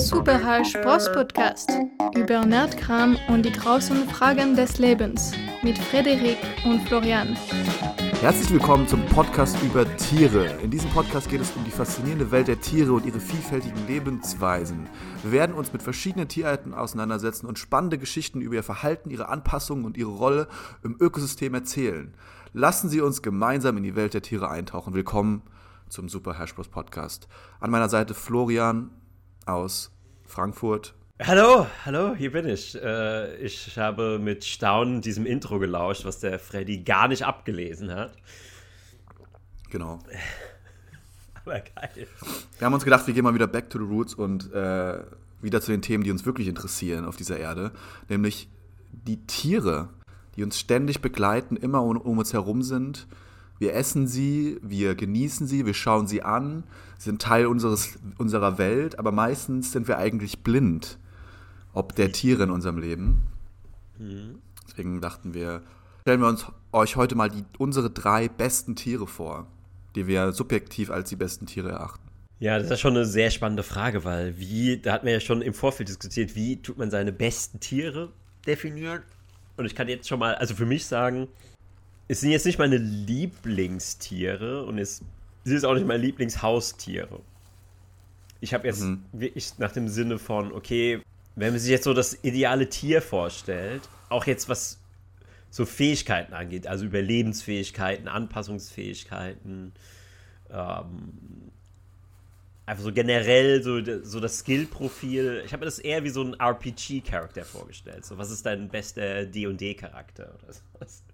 Super High Spross Podcast über Nerdkram und die großen Fragen des Lebens mit Frederik und Florian. Herzlich willkommen zum Podcast über Tiere. In diesem Podcast geht es um die faszinierende Welt der Tiere und ihre vielfältigen Lebensweisen. Wir werden uns mit verschiedenen Tierarten auseinandersetzen und spannende Geschichten über ihr Verhalten, ihre Anpassungen und ihre Rolle im Ökosystem erzählen. Lassen Sie uns gemeinsam in die Welt der Tiere eintauchen. Willkommen zum Super Hash Bros Podcast. An meiner Seite Florian aus Frankfurt. Hallo, hallo, hier bin ich. Äh, ich habe mit Staunen diesem Intro gelauscht, was der Freddy gar nicht abgelesen hat. Genau. Aber geil. Wir haben uns gedacht, wir gehen mal wieder back to the roots und äh, wieder zu den Themen, die uns wirklich interessieren auf dieser Erde, nämlich die Tiere, die uns ständig begleiten, immer um, um uns herum sind. Wir essen sie, wir genießen sie, wir schauen sie an, sind Teil unseres, unserer Welt, aber meistens sind wir eigentlich blind ob der Tiere in unserem Leben. Mhm. Deswegen dachten wir, stellen wir uns euch heute mal die, unsere drei besten Tiere vor, die wir subjektiv als die besten Tiere erachten. Ja, das ist schon eine sehr spannende Frage, weil wie, da hatten wir ja schon im Vorfeld diskutiert, wie tut man seine besten Tiere definieren? Und ich kann jetzt schon mal, also für mich sagen, es sind jetzt nicht meine Lieblingstiere und es sind jetzt auch nicht meine Lieblingshaustiere. Ich habe jetzt mhm. wirklich nach dem Sinne von, okay, wenn man sich jetzt so das ideale Tier vorstellt, auch jetzt was so Fähigkeiten angeht, also Überlebensfähigkeiten, Anpassungsfähigkeiten, ähm, einfach so generell so, so das Skill-Profil. Ich habe mir das eher wie so ein RPG-Charakter vorgestellt. So, was ist dein bester D&D-Charakter oder sowas?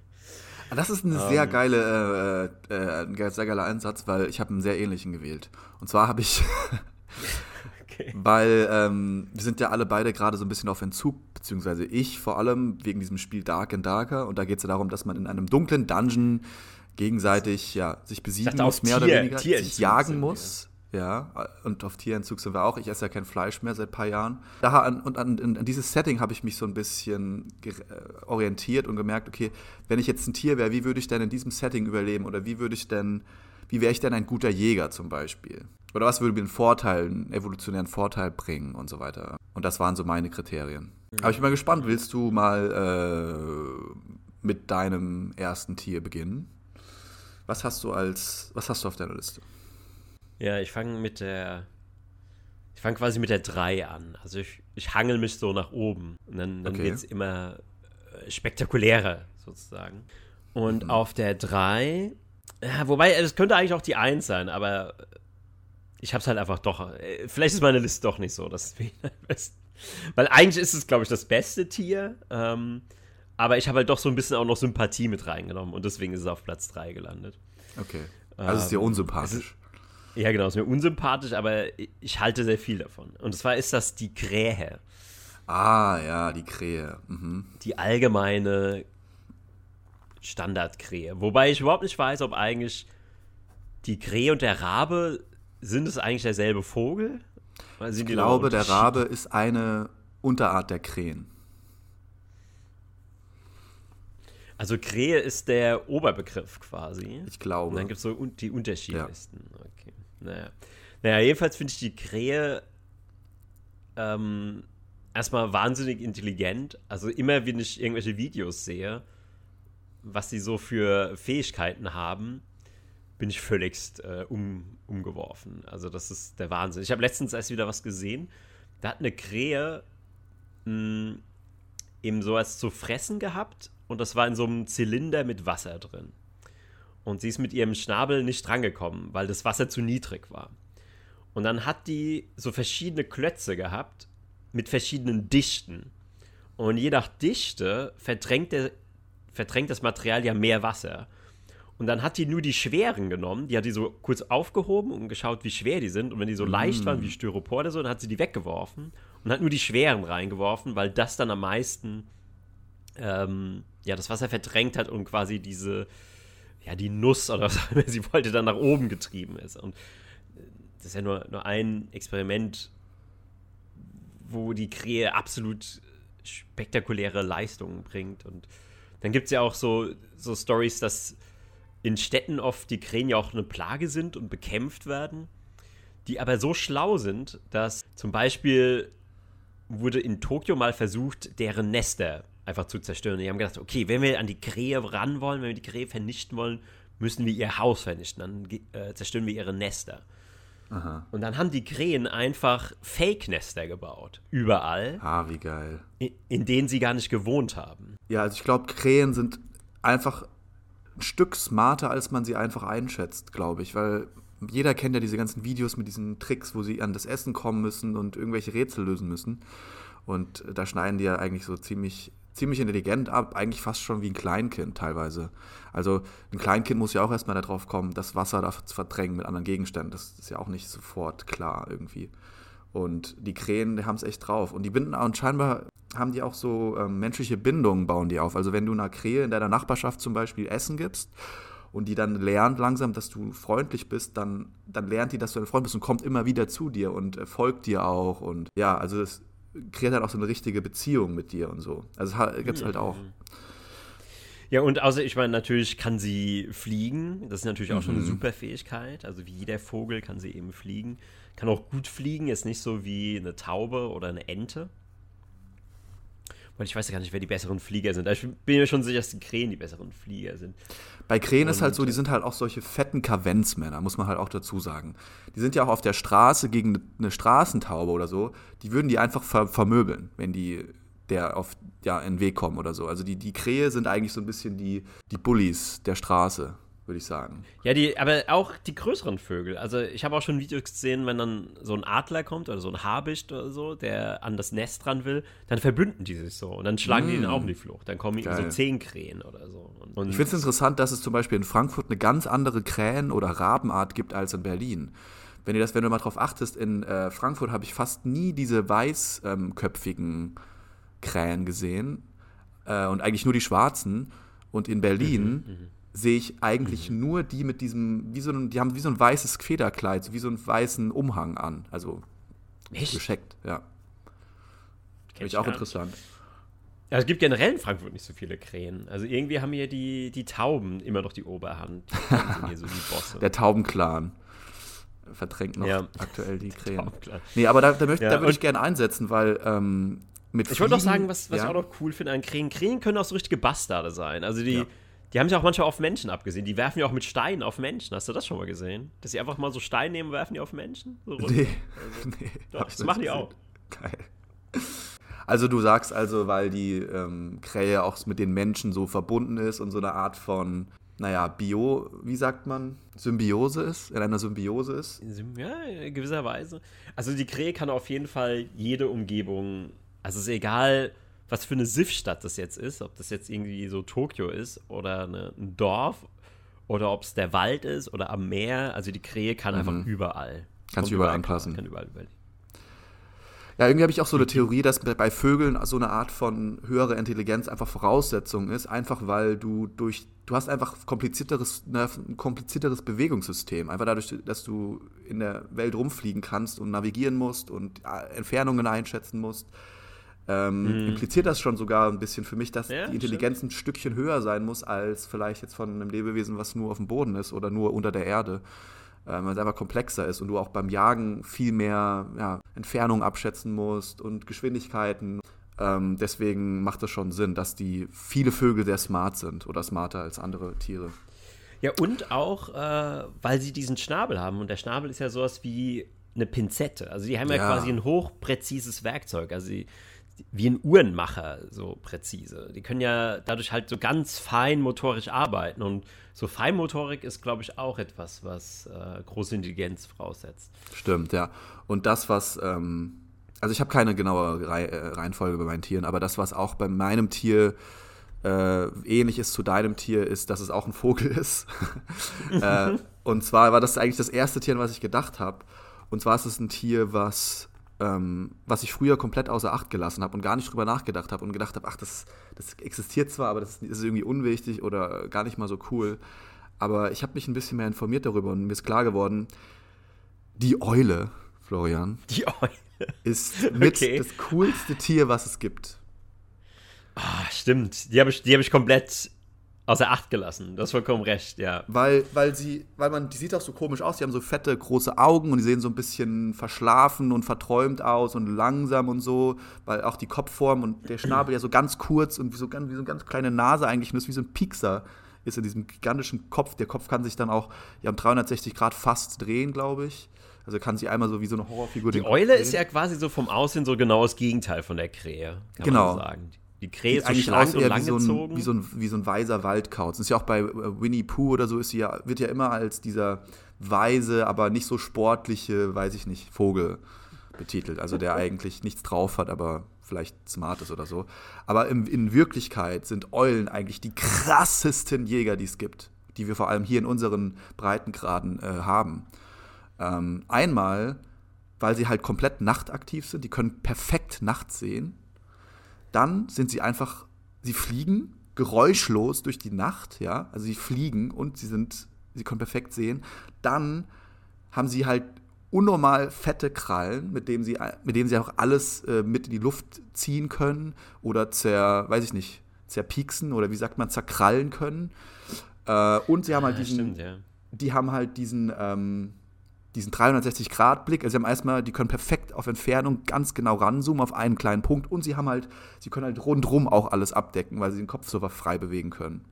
Das ist eine sehr ähm. geile, äh, äh, ein sehr geiler Einsatz, weil ich habe einen sehr ähnlichen gewählt. Und zwar habe ich Okay. Weil ähm, wir sind ja alle beide gerade so ein bisschen auf Entzug, beziehungsweise ich vor allem wegen diesem Spiel Dark and Darker. Und da geht es ja darum, dass man in einem dunklen Dungeon gegenseitig ja, sich besiegen muss, mehr Tier, oder weniger, sich jagen muss. Ja, und auf Tierentzug sind wir auch. Ich esse ja kein Fleisch mehr seit ein paar Jahren. Da an, und an, an, dieses Setting habe ich mich so ein bisschen äh, orientiert und gemerkt, okay, wenn ich jetzt ein Tier wäre, wie würde ich denn in diesem Setting überleben? Oder wie würde ich denn, wie wäre ich denn ein guter Jäger zum Beispiel? Oder was würde mir einen Vorteil, einen evolutionären Vorteil bringen und so weiter. Und das waren so meine Kriterien. Mhm. Aber ich bin mal gespannt, willst du mal äh, mit deinem ersten Tier beginnen? Was hast du als, was hast du auf deiner Liste? Ja, ich fange mit der, ich fange quasi mit der 3 an. Also ich, ich hangel mich so nach oben. Und dann, dann okay. wird es immer äh, spektakulärer sozusagen. Und mhm. auf der 3, ja, wobei, es könnte eigentlich auch die 1 sein, aber ich habe es halt einfach doch. Äh, vielleicht ist meine Liste doch nicht so das. Weil eigentlich ist es, glaube ich, das beste Tier. Ähm, aber ich habe halt doch so ein bisschen auch noch Sympathie mit reingenommen und deswegen ist es auf Platz 3 gelandet. Okay. Also ähm, ist dir unsympathisch. Ja, genau, ist mir unsympathisch, aber ich halte sehr viel davon. Und zwar ist das die Krähe. Ah, ja, die Krähe. Mhm. Die allgemeine Standardkrähe. Wobei ich überhaupt nicht weiß, ob eigentlich die Krähe und der Rabe sind es eigentlich derselbe Vogel? ich glaube, der Rabe ist eine Unterart der Krähen. Also Krähe ist der Oberbegriff quasi. Ich glaube. Und dann gibt es so die unterschiedlichsten. Ja. Naja. naja, jedenfalls finde ich die Krähe ähm, erstmal wahnsinnig intelligent. Also immer, wenn ich irgendwelche Videos sehe, was sie so für Fähigkeiten haben, bin ich völligst äh, um, umgeworfen. Also das ist der Wahnsinn. Ich habe letztens erst wieder was gesehen. Da hat eine Krähe mh, hm, eben sowas zu fressen gehabt und das war in so einem Zylinder mit Wasser drin. Und sie ist mit ihrem Schnabel nicht drangekommen, weil das Wasser zu niedrig war. Und dann hat die so verschiedene Klötze gehabt mit verschiedenen Dichten. Und je nach Dichte verdrängt, der, verdrängt das Material ja mehr Wasser. Und dann hat die nur die schweren genommen, die hat die so kurz aufgehoben und geschaut, wie schwer die sind. Und wenn die so mm. leicht waren wie Styropor oder so, dann hat sie die weggeworfen und hat nur die schweren reingeworfen, weil das dann am meisten ähm, ja, das Wasser verdrängt hat und quasi diese, ja, die Nuss oder was auch sie wollte, dann nach oben getrieben ist. Und das ist ja nur, nur ein Experiment, wo die Krähe absolut spektakuläre Leistungen bringt. Und dann gibt es ja auch so, so Stories, dass in Städten oft die Krähen ja auch eine Plage sind und bekämpft werden. die aber so schlau sind, dass zum Beispiel wurde in Tokio mal versucht, deren Nester einfach zu zerstören. Die haben gedacht, okay, wenn wir an die Krähe ran wollen, wenn wir die Krähe vernichten wollen, müssen wir ihr Haus vernichten. Dann äh, zerstören wir ihre Nester. Aha. Und dann haben die Krähen einfach Fake-Nester gebaut. Überall. Ah, wie geil. In, in denen sie gar nicht gewohnt haben. Ja, also ich glaube, Krähen sind einfach ein Stück smarter, als man sie einfach einschätzt, glaube ich. Weil jeder kennt ja diese ganzen Videos mit diesen Tricks, wo sie an das Essen kommen müssen und irgendwelche Rätsel lösen müssen. Und da schneiden die ja eigentlich so ziemlich, ziemlich intelligent ab, eigentlich fast schon wie ein Kleinkind teilweise. Also ein Kleinkind muss ja auch erstmal darauf kommen, das Wasser da zu verdrängen mit anderen Gegenständen. Das ist ja auch nicht sofort klar irgendwie. Und die Krähen, die haben es echt drauf. Und die binden, und scheinbar haben die auch so ähm, menschliche Bindungen, bauen die auf. Also wenn du einer Krähe in deiner Nachbarschaft zum Beispiel Essen gibst und die dann lernt langsam, dass du freundlich bist, dann, dann lernt die, dass du ein Freund bist und kommt immer wieder zu dir und äh, folgt dir auch. Und ja, also das kreiert dann auch so eine richtige Beziehung mit dir und so. Also gibt es halt auch. Ja, und außer, ich meine, natürlich kann sie fliegen. Das ist natürlich auch mhm. schon eine mhm. super Fähigkeit. Also wie jeder Vogel kann sie eben fliegen. Kann auch gut fliegen, ist nicht so wie eine Taube oder eine Ente. Und ich weiß ja gar nicht, wer die besseren Flieger sind. Ich bin mir schon sicher, dass die Krähen die besseren Flieger sind. Bei Krähen ist halt so, die sind halt auch solche fetten Kavenzmänner, muss man halt auch dazu sagen. Die sind ja auch auf der Straße gegen eine Straßentaube oder so. Die würden die einfach ver vermöbeln, wenn die der auf ja, in den Weg kommen oder so. Also die, die Krähe sind eigentlich so ein bisschen die, die Bullies der Straße würde ich sagen. Ja, die, aber auch die größeren Vögel. Also ich habe auch schon Videos gesehen, wenn dann so ein Adler kommt oder so ein Habicht oder so, der an das Nest dran will, dann verbünden die sich so und dann schlagen mm. die den auch in die Flucht. Dann kommen Geil. so zehn Krähen oder so. Und, ich finde es interessant, dass es zum Beispiel in Frankfurt eine ganz andere Krähen- oder Rabenart gibt als in Berlin. Wenn du das, wenn du mal drauf achtest, in äh, Frankfurt habe ich fast nie diese weißköpfigen ähm, Krähen gesehen äh, und eigentlich nur die schwarzen. Und in Berlin mhm, mhm sehe ich eigentlich mhm. nur die mit diesem, wie so ein, die haben wie so ein weißes Federkleid, wie so einen weißen Umhang an. Also Echt? gescheckt, ja. Finde ich auch interessant. Ja, es gibt generell in Frankfurt nicht so viele Krähen. Also irgendwie haben hier die, die Tauben immer noch die Oberhand. Die so die Bosse. Der Taubenclan verdrängt noch ja. aktuell die Krähen. Nee, aber da, da, möchte, ja, da würde ich gerne einsetzen, weil ähm, mit Ich wollte noch sagen, was, was ja. ich auch noch cool finde an Krähen. Krähen können auch so richtige Bastarde sein. Also die, die haben sich auch manchmal auf Menschen abgesehen. Die werfen ja auch mit Steinen auf Menschen. Hast du das schon mal gesehen? Dass sie einfach mal so Steine nehmen und werfen die auf Menschen? So nee. Also, nee. Doch, das machen die auch. Geil. Also du sagst also, weil die ähm, Krähe auch mit den Menschen so verbunden ist und so eine Art von, naja, Bio, wie sagt man, Symbiose ist, in einer Symbiose ist? Ja, in gewisser Weise. Also die Krähe kann auf jeden Fall jede Umgebung, also es ist egal, was für eine SIF-Stadt das jetzt ist, ob das jetzt irgendwie so Tokio ist oder eine, ein Dorf oder ob es der Wald ist oder am Meer. Also die Krähe kann mhm. einfach überall. Kannst du überall anpassen. Kann überall überall. Ja, irgendwie habe ich auch so eine Theorie, dass bei Vögeln so eine Art von höherer Intelligenz einfach Voraussetzung ist, einfach weil du durch, du hast einfach komplizierteres, ne, ein komplizierteres Bewegungssystem. Einfach dadurch, dass du in der Welt rumfliegen kannst und navigieren musst und äh, Entfernungen einschätzen musst ähm, mhm. impliziert das schon sogar ein bisschen für mich, dass ja, die Intelligenz stimmt. ein Stückchen höher sein muss als vielleicht jetzt von einem Lebewesen, was nur auf dem Boden ist oder nur unter der Erde. Ähm, weil es einfach komplexer ist und du auch beim Jagen viel mehr ja, Entfernung abschätzen musst und Geschwindigkeiten. Ähm, deswegen macht es schon Sinn, dass die viele Vögel sehr smart sind oder smarter als andere Tiere. Ja, und auch, äh, weil sie diesen Schnabel haben. Und der Schnabel ist ja sowas wie eine Pinzette. Also die haben ja, ja quasi ein hochpräzises Werkzeug. Also sie, wie ein Uhrenmacher, so präzise. Die können ja dadurch halt so ganz fein motorisch arbeiten. Und so Feinmotorik ist, glaube ich, auch etwas, was äh, große Intelligenz voraussetzt. Stimmt, ja. Und das, was, ähm, also ich habe keine genaue äh, Reihenfolge bei meinen Tieren, aber das, was auch bei meinem Tier äh, ähnlich ist zu deinem Tier, ist, dass es auch ein Vogel ist. äh, und zwar war das eigentlich das erste Tier, an was ich gedacht habe. Und zwar ist es ein Tier, was ähm, was ich früher komplett außer Acht gelassen habe und gar nicht drüber nachgedacht habe und gedacht habe, ach, das, das existiert zwar, aber das ist irgendwie unwichtig oder gar nicht mal so cool. Aber ich habe mich ein bisschen mehr informiert darüber und mir ist klar geworden, die Eule, Florian, die Eule ist mit okay. das coolste Tier, was es gibt. Ah, stimmt. Die habe ich, hab ich komplett außer Acht gelassen. Das ist vollkommen recht, ja. Weil, weil sie, weil man, die sieht auch so komisch aus, die haben so fette, große Augen und die sehen so ein bisschen verschlafen und verträumt aus und langsam und so, weil auch die Kopfform und der Schnabel ja so ganz kurz und wie so, wie so eine ganz kleine Nase eigentlich nur ist, wie so ein Piekser ist in diesem gigantischen Kopf. Der Kopf kann sich dann auch ja, um 360 Grad fast drehen, glaube ich. Also kann sie einmal so wie so eine Horrorfigur Die Eule ist ja quasi so vom Aussehen so genau das Gegenteil von der Krähe, kann genau. man sagen. Die Krähe ist so schlank und langgezogen. Wie so, ein, wie, so ein, wie so ein weiser Waldkauz. Das ist ja auch bei äh, Winnie Pooh oder so, ist sie ja, wird ja immer als dieser weise, aber nicht so sportliche, weiß ich nicht, Vogel betitelt. Also der eigentlich nichts drauf hat, aber vielleicht smart ist oder so. Aber in, in Wirklichkeit sind Eulen eigentlich die krassesten Jäger, die es gibt. Die wir vor allem hier in unseren Breitengraden äh, haben. Ähm, einmal, weil sie halt komplett nachtaktiv sind, die können perfekt nachts sehen dann sind sie einfach, sie fliegen geräuschlos durch die Nacht, ja, also sie fliegen und sie sind, sie können perfekt sehen. Dann haben sie halt unnormal fette Krallen, mit denen sie, mit denen sie auch alles äh, mit in die Luft ziehen können oder zer, weiß ich nicht, zerpieksen oder wie sagt man, zerkrallen können. Äh, und sie haben halt diesen, stimmt, ja. die haben halt diesen, ähm, diesen 360-Grad-Blick. Also sie haben erstmal, die können perfekt auf Entfernung ganz genau ranzoomen auf einen kleinen Punkt und sie haben halt, sie können halt rundrum auch alles abdecken, weil sie den Kopf so frei bewegen können.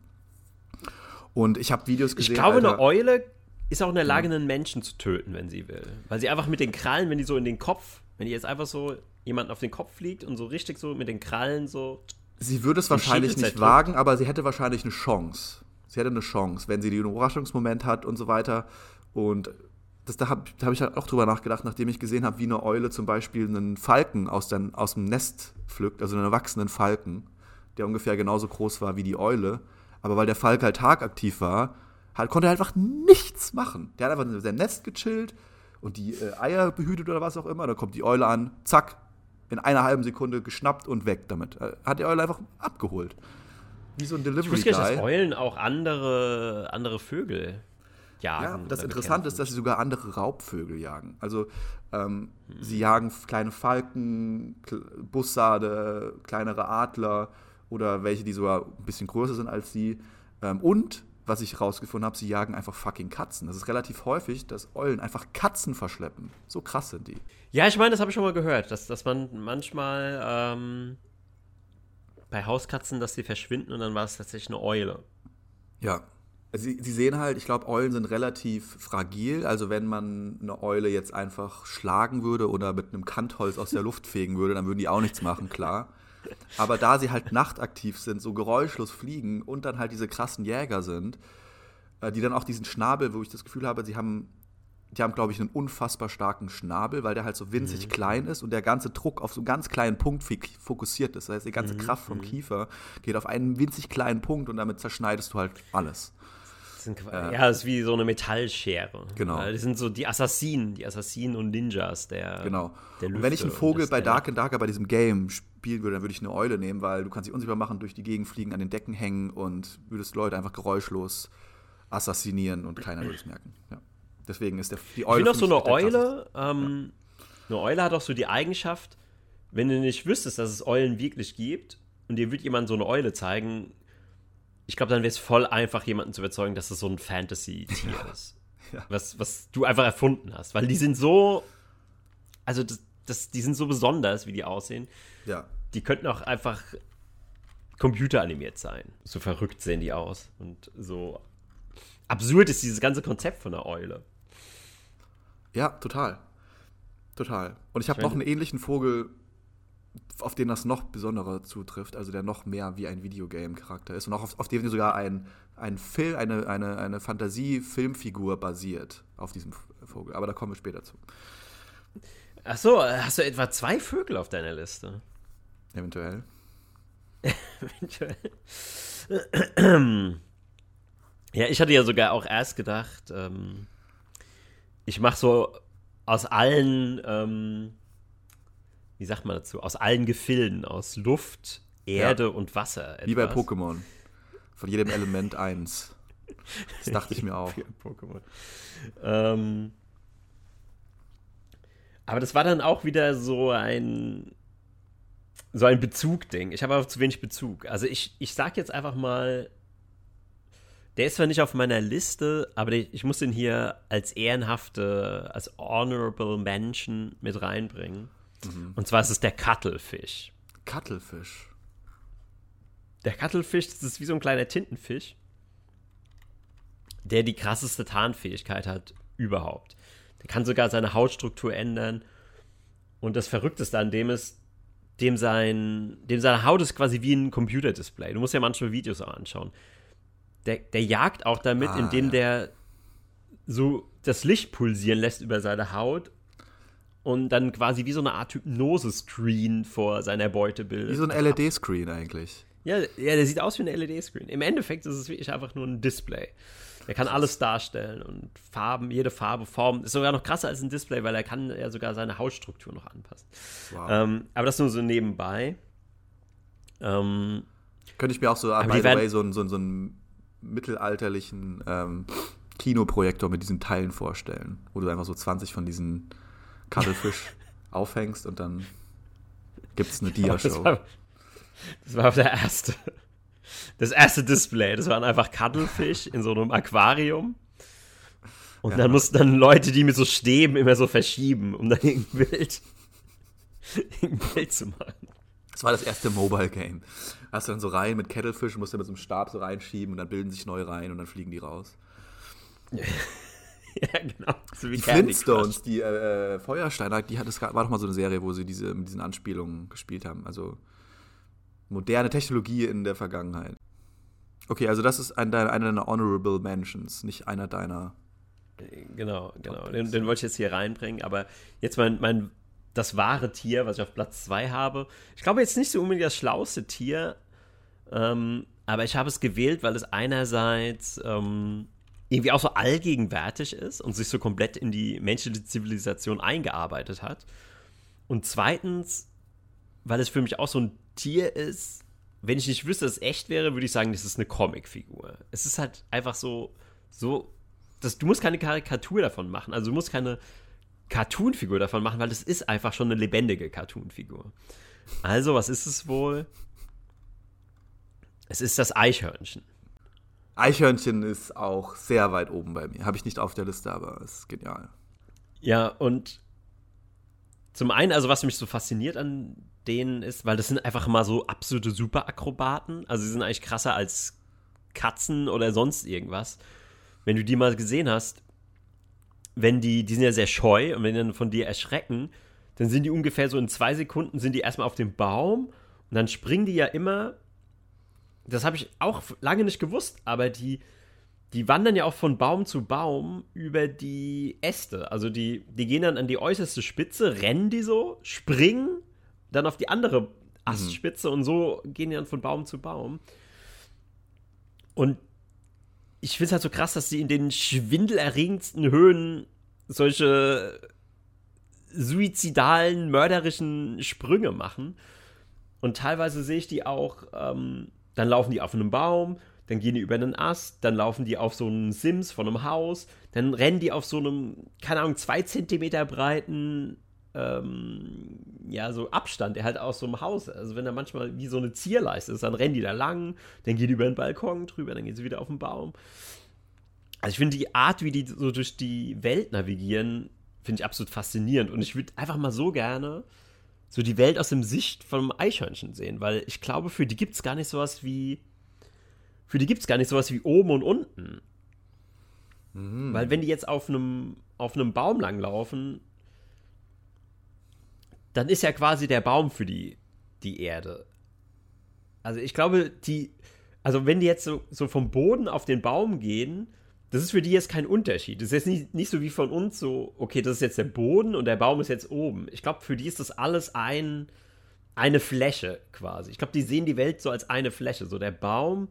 Und ich habe Videos gesehen. Ich glaube, Alter, eine Eule ist auch in der Lage, einen Menschen zu töten, wenn sie will. Weil sie einfach mit den Krallen, wenn die so in den Kopf, wenn die jetzt einfach so jemanden auf den Kopf fliegt und so richtig so mit den Krallen so. Sie würde es wahrscheinlich nicht wagen, aber sie hätte wahrscheinlich eine Chance. Sie hätte eine Chance, wenn sie den Überraschungsmoment hat und so weiter. Und das, da habe hab ich halt auch drüber nachgedacht, nachdem ich gesehen habe, wie eine Eule zum Beispiel einen Falken aus, den, aus dem Nest pflückt, also einen erwachsenen Falken, der ungefähr genauso groß war wie die Eule. Aber weil der Falke halt tagaktiv war, halt, konnte er einfach nichts machen. Der hat einfach in seinem Nest gechillt und die äh, Eier behütet oder was auch immer. Dann kommt die Eule an, zack, in einer halben Sekunde geschnappt und weg damit. Äh, hat die Eule einfach abgeholt. Wie so ein Delivery Guy. Ich wusste dass Eulen auch andere, andere Vögel jagen. Ja, das Interessante ist, dass sie sogar andere Raubvögel jagen. Also ähm, hm. sie jagen kleine Falken, Bussarde, kleinere Adler oder welche, die sogar ein bisschen größer sind als sie. Ähm, und was ich rausgefunden habe, sie jagen einfach fucking Katzen. Das ist relativ häufig, dass Eulen einfach Katzen verschleppen. So krass sind die. Ja, ich meine, das habe ich schon mal gehört, dass, dass man manchmal ähm, bei Hauskatzen, dass sie verschwinden und dann war es tatsächlich eine Eule. Ja, Sie, Sie sehen halt, ich glaube, Eulen sind relativ fragil. Also wenn man eine Eule jetzt einfach schlagen würde oder mit einem Kantholz aus der Luft fegen würde, dann würden die auch nichts machen, klar. Aber da sie halt nachtaktiv sind, so geräuschlos fliegen und dann halt diese krassen Jäger sind, äh, die dann auch diesen Schnabel, wo ich das Gefühl habe, sie haben, die haben, glaube ich, einen unfassbar starken Schnabel, weil der halt so winzig mhm. klein ist und der ganze Druck auf so einen ganz kleinen Punkt fokussiert ist. Das heißt, die ganze mhm. Kraft vom mhm. Kiefer geht auf einen winzig kleinen Punkt und damit zerschneidest du halt alles. Sind, äh, ja, das ist wie so eine Metallschere. Genau. Das sind so die Assassinen, die Assassinen und Ninjas der. Genau. Der und wenn ich einen Vogel bei Dark and Darker bei diesem Game spielen würde, dann würde ich eine Eule nehmen, weil du kannst dich unsichtbar machen, durch die Gegend fliegen, an den Decken hängen und würdest Leute einfach geräuschlos assassinieren und keiner würde es merken. Ja. Deswegen ist der, die Eule. Ich finde auch so eine Eule, ähm, ja. eine Eule hat auch so die Eigenschaft, wenn du nicht wüsstest, dass es Eulen wirklich gibt und dir wird jemand so eine Eule zeigen, ich glaube, dann wäre es voll einfach, jemanden zu überzeugen, dass es so ein Fantasy-Tier ja. ist. Ja. Was, was du einfach erfunden hast. Weil die sind so. Also, das, das, die sind so besonders, wie die aussehen. Ja. Die könnten auch einfach computeranimiert sein. So verrückt sehen die aus. Und so absurd ist dieses ganze Konzept von der Eule. Ja, total. Total. Und ich habe noch einen ähnlichen Vogel auf den das noch besonderer zutrifft, also der noch mehr wie ein Videogame-Charakter ist und auch auf, auf dem sogar ein, ein Film, eine, eine, eine Fantasie-Filmfigur basiert auf diesem Vogel. Aber da kommen wir später zu. Ach so, hast du etwa zwei Vögel auf deiner Liste? Eventuell. Eventuell. ja, ich hatte ja sogar auch erst gedacht, ähm, ich mache so aus allen ähm, wie sagt man dazu, aus allen Gefilden, aus Luft, Erde ja. und Wasser. Etwas. Wie bei Pokémon. Von jedem Element eins. Das dachte ich mir auch. Pokémon. Ähm, aber das war dann auch wieder so ein so ein Bezug-Ding. Ich habe aber zu wenig Bezug. Also ich, ich sag jetzt einfach mal der ist zwar nicht auf meiner Liste, aber ich muss den hier als ehrenhafte, als honorable Mention mit reinbringen. Mhm. Und zwar ist es der Cuttlefish. Cuttlefish? Der Cuttlefish, das ist wie so ein kleiner Tintenfisch, der die krasseste Tarnfähigkeit hat überhaupt. Der kann sogar seine Hautstruktur ändern. Und das Verrückteste an dem ist, dem, sein, dem seine Haut ist quasi wie ein Computerdisplay. Du musst ja manchmal Videos auch anschauen. Der, der jagt auch damit, ah, indem ja. der so das Licht pulsieren lässt über seine Haut und dann quasi wie so eine Art Hypnose-Screen vor seiner Beute bildet. Wie so ein LED-Screen eigentlich. Ja, ja, der sieht aus wie ein LED-Screen. Im Endeffekt ist es wirklich einfach nur ein Display. Er kann alles darstellen und Farben, jede Farbe, Form. Ist sogar noch krasser als ein Display, weil er kann ja sogar seine Hautstruktur noch anpassen. Wow. Ähm, aber das nur so nebenbei. Ähm, Könnte ich mir auch so, by the way, so, so, so einen mittelalterlichen ähm, Kinoprojektor mit diesen Teilen vorstellen, wo du einfach so 20 von diesen Cuttlefish aufhängst und dann gibt es eine Dia-Show. Das, das war der erste das erste Display. Das waren einfach Cuttlefish in so einem Aquarium. Und ja. dann mussten dann Leute, die mit so Stäben immer so verschieben, um dann irgendein Bild, irgendein Bild zu machen. Das war das erste Mobile Game. Hast du dann so rein mit Kettlefisch, musst du mit so einem Stab so reinschieben und dann bilden sich neu rein und dann fliegen die raus. ja, genau. So die Flintstones, die äh, Feuersteiner, die hat, das war doch mal so eine Serie, wo sie diese, mit diesen Anspielungen gespielt haben. Also moderne Technologie in der Vergangenheit. Okay, also das ist ein, einer deiner Honorable Mentions, nicht einer deiner. Genau, genau. Den, den, wollte ich jetzt hier reinbringen, aber jetzt mein, mein das wahre Tier, was ich auf Platz 2 habe. Ich glaube jetzt nicht so unbedingt das schlauste Tier, ähm, aber ich habe es gewählt, weil es einerseits ähm, irgendwie auch so allgegenwärtig ist und sich so komplett in die menschliche Zivilisation eingearbeitet hat. Und zweitens, weil es für mich auch so ein Tier ist, wenn ich nicht wüsste, dass es echt wäre, würde ich sagen, das ist eine Comicfigur. Es ist halt einfach so, so, das, du musst keine Karikatur davon machen, also du musst keine Cartoonfigur davon machen, weil es ist einfach schon eine lebendige Cartoonfigur. Also, was ist es wohl? Es ist das Eichhörnchen. Eichhörnchen ist auch sehr weit oben bei mir. Habe ich nicht auf der Liste, aber ist genial. Ja, und zum einen, also was mich so fasziniert an denen ist, weil das sind einfach mal so absolute Superakrobaten. Also sie sind eigentlich krasser als Katzen oder sonst irgendwas. Wenn du die mal gesehen hast, wenn die, die sind ja sehr scheu und wenn die dann von dir erschrecken, dann sind die ungefähr so in zwei Sekunden sind die erstmal auf dem Baum und dann springen die ja immer. Das habe ich auch lange nicht gewusst, aber die, die wandern ja auch von Baum zu Baum über die Äste. Also die, die gehen dann an die äußerste Spitze, rennen die so, springen dann auf die andere Astspitze mhm. und so gehen die dann von Baum zu Baum. Und ich finde es halt so krass, dass sie in den schwindelerregendsten Höhen solche suizidalen, mörderischen Sprünge machen. Und teilweise sehe ich die auch, ähm, dann laufen die auf einem Baum, dann gehen die über einen Ast, dann laufen die auf so einem Sims von einem Haus, dann rennen die auf so einem, keine Ahnung, zwei Zentimeter breiten ähm, ja, so Abstand, der halt aus so einem Haus, also wenn er manchmal wie so eine Zierleiste ist, dann rennen die da lang, dann gehen die über den Balkon drüber, dann gehen sie wieder auf den Baum. Also ich finde die Art, wie die so durch die Welt navigieren, finde ich absolut faszinierend und ich würde einfach mal so gerne so die Welt aus dem Sicht von einem Eichhörnchen sehen, weil ich glaube, für die gibt es gar nicht sowas wie für die gibt es gar nicht sowas wie oben und unten. Mhm. Weil wenn die jetzt auf einem auf einem Baum langlaufen, dann ist ja quasi der Baum für die, die Erde. Also ich glaube, die, also wenn die jetzt so, so vom Boden auf den Baum gehen, das ist für die jetzt kein Unterschied. Das ist jetzt nicht, nicht so wie von uns so, okay, das ist jetzt der Boden und der Baum ist jetzt oben. Ich glaube, für die ist das alles ein, eine Fläche quasi. Ich glaube, die sehen die Welt so als eine Fläche. So der Baum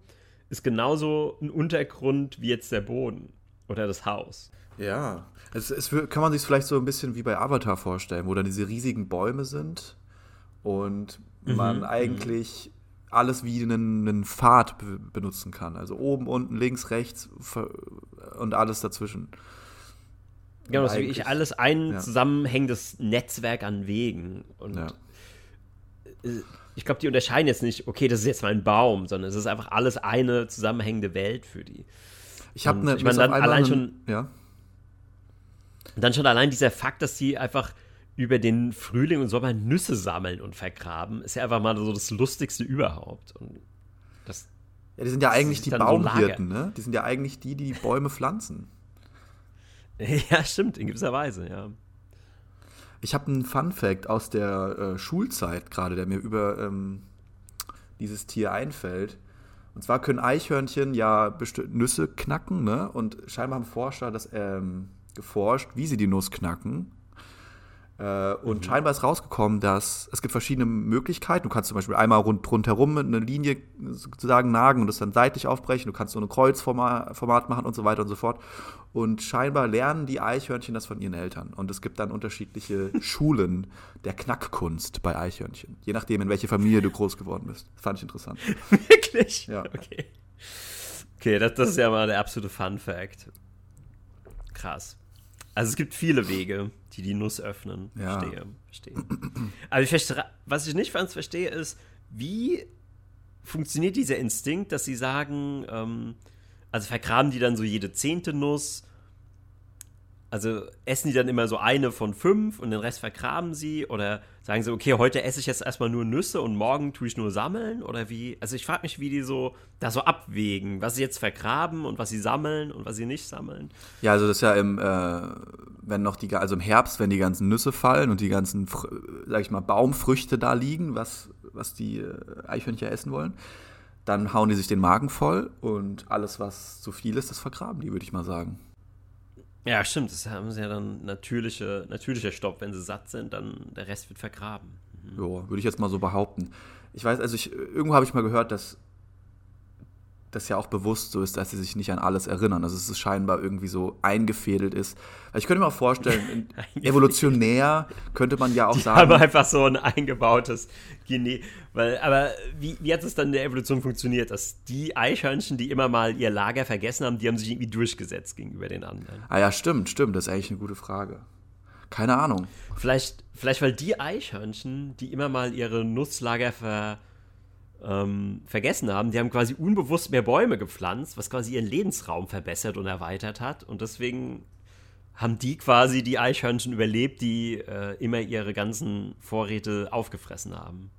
ist genauso ein Untergrund wie jetzt der Boden oder das Haus. Ja, es, es kann man sich vielleicht so ein bisschen wie bei Avatar vorstellen, wo dann diese riesigen Bäume sind und mhm. man mhm. eigentlich alles wie einen, einen Pfad benutzen kann. Also oben, unten, links, rechts und alles dazwischen. Genau, das ist wirklich alles ein ja. zusammenhängendes Netzwerk an Wegen. Und ja. ich glaube, die unterscheiden jetzt nicht, okay, das ist jetzt mein Baum, sondern es ist einfach alles eine zusammenhängende Welt für die. Ich habe eine, ich meine, dann allein schon, ja. dann schon allein dieser Fakt, dass die einfach über den Frühling und Sommer Nüsse sammeln und vergraben, ist ja einfach mal so das Lustigste überhaupt. Und das, ja, die sind ja eigentlich die Baumhirten, so ne? Die sind ja eigentlich die, die, Bäume pflanzen. ja, stimmt, in gewisser Weise, ja. Ich habe einen Fun Fact aus der äh, Schulzeit gerade, der mir über ähm, dieses Tier einfällt. Und zwar können Eichhörnchen ja Nüsse knacken, ne? Und scheinbar haben Forscher das ähm, geforscht, wie sie die Nuss knacken. Äh, und mhm. scheinbar ist rausgekommen, dass es gibt verschiedene Möglichkeiten. Du kannst zum Beispiel einmal rund, rundherum eine Linie sozusagen nagen und das dann seitlich aufbrechen. Du kannst so ein Kreuzformat machen und so weiter und so fort. Und scheinbar lernen die Eichhörnchen das von ihren Eltern. Und es gibt dann unterschiedliche Schulen der Knackkunst bei Eichhörnchen. Je nachdem, in welche Familie du groß geworden bist. Das fand ich interessant. Wirklich? Ja. Okay. Okay, das, das ist ja mal der absolute Fun Fact. Krass. Also es gibt viele Wege, die die Nuss öffnen. Ja. Verstehe, verstehe. Aber ich verstehe, was ich nicht ganz verstehe, ist, wie funktioniert dieser Instinkt, dass sie sagen, ähm, also vergraben die dann so jede zehnte Nuss also essen die dann immer so eine von fünf und den Rest vergraben sie? Oder sagen sie, okay, heute esse ich jetzt erstmal nur Nüsse und morgen tue ich nur sammeln? Oder wie? Also ich frage mich, wie die so da so abwägen, was sie jetzt vergraben und was sie sammeln und was sie nicht sammeln. Ja, also das ist ja im, äh, wenn noch die, also im Herbst, wenn die ganzen Nüsse fallen und die ganzen, sag ich mal, Baumfrüchte da liegen, was, was die äh, Eichhörnchen essen wollen, dann hauen die sich den Magen voll und alles, was zu viel ist, das vergraben die, würde ich mal sagen. Ja, stimmt. Das haben sie ja dann natürliche, natürlicher Stopp. Wenn sie satt sind, dann der Rest wird vergraben. Mhm. Ja, würde ich jetzt mal so behaupten. Ich weiß, also ich, irgendwo habe ich mal gehört, dass das ja auch bewusst so ist, dass sie sich nicht an alles erinnern. Also dass es scheinbar irgendwie so eingefädelt ist. Also ich könnte mir auch vorstellen, evolutionär könnte man ja auch die sagen. Aber einfach so ein eingebautes Gene. Weil, aber wie, wie hat es dann in der Evolution funktioniert? Dass die Eichhörnchen, die immer mal ihr Lager vergessen haben, die haben sich irgendwie durchgesetzt gegenüber den anderen. Ah ja, stimmt, stimmt. Das ist eigentlich eine gute Frage. Keine Ahnung. Vielleicht, vielleicht weil die Eichhörnchen, die immer mal ihre Nusslager ver ähm, vergessen haben. Die haben quasi unbewusst mehr Bäume gepflanzt, was quasi ihren Lebensraum verbessert und erweitert hat. Und deswegen haben die quasi die Eichhörnchen überlebt, die äh, immer ihre ganzen Vorräte aufgefressen haben.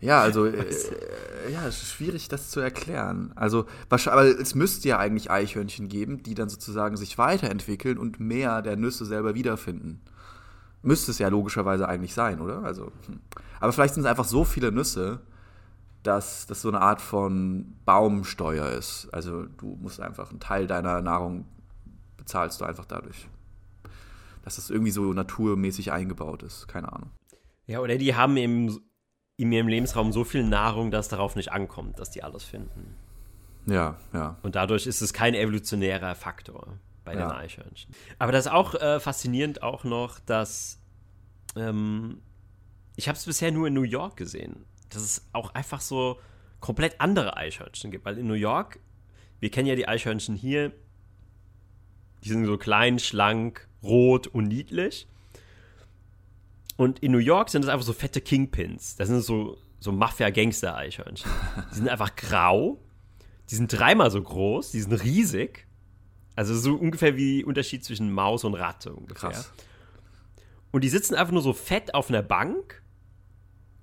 Ja, also äh, ja, es ist schwierig, das zu erklären. Also, aber es müsste ja eigentlich Eichhörnchen geben, die dann sozusagen sich weiterentwickeln und mehr der Nüsse selber wiederfinden. Müsste es ja logischerweise eigentlich sein, oder? Also, hm. aber vielleicht sind es einfach so viele Nüsse, dass das so eine Art von Baumsteuer ist. Also du musst einfach einen Teil deiner Nahrung bezahlst du einfach dadurch. Dass das irgendwie so naturmäßig eingebaut ist. Keine Ahnung. Ja, oder die haben eben in ihrem Lebensraum so viel Nahrung, dass darauf nicht ankommt, dass die alles finden. Ja, ja. Und dadurch ist es kein evolutionärer Faktor bei den ja. Eichhörnchen. Aber das ist auch äh, faszinierend auch noch, dass ähm, ich habe es bisher nur in New York gesehen dass es auch einfach so komplett andere Eichhörnchen gibt. Weil in New York, wir kennen ja die Eichhörnchen hier, die sind so klein, schlank, rot und niedlich. Und in New York sind es einfach so fette Kingpins. Das sind so, so Mafia-Gangster-Eichhörnchen. Die sind einfach grau. Die sind dreimal so groß. Die sind riesig. Also so ungefähr wie Unterschied zwischen Maus und Ratte ungefähr. Krass. Und die sitzen einfach nur so fett auf einer Bank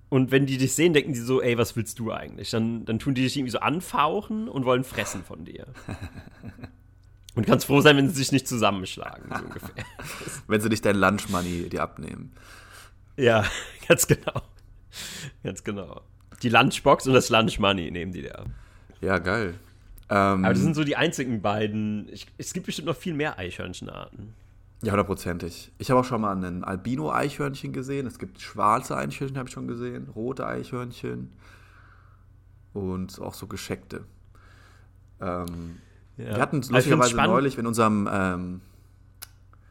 und wenn die dich sehen, denken die so, ey, was willst du eigentlich? Dann, dann tun die dich irgendwie so anfauchen und wollen fressen von dir. Und kannst froh sein, wenn sie sich nicht zusammenschlagen, so ungefähr. wenn sie nicht dein Lunch Money dir abnehmen. Ja, ganz genau. Ganz genau. Die Lunchbox und das Lunch Money nehmen die dir ab. Ja, geil. Ähm, Aber das sind so die einzigen beiden. Ich, es gibt bestimmt noch viel mehr Eichhörnchenarten. Ja, hundertprozentig. Ich habe auch schon mal ein Albino-Eichhörnchen gesehen. Es gibt schwarze Eichhörnchen, habe ich schon gesehen. Rote Eichhörnchen. Und auch so gescheckte. Ähm, ja. Wir hatten lustigerweise neulich in unserem ähm,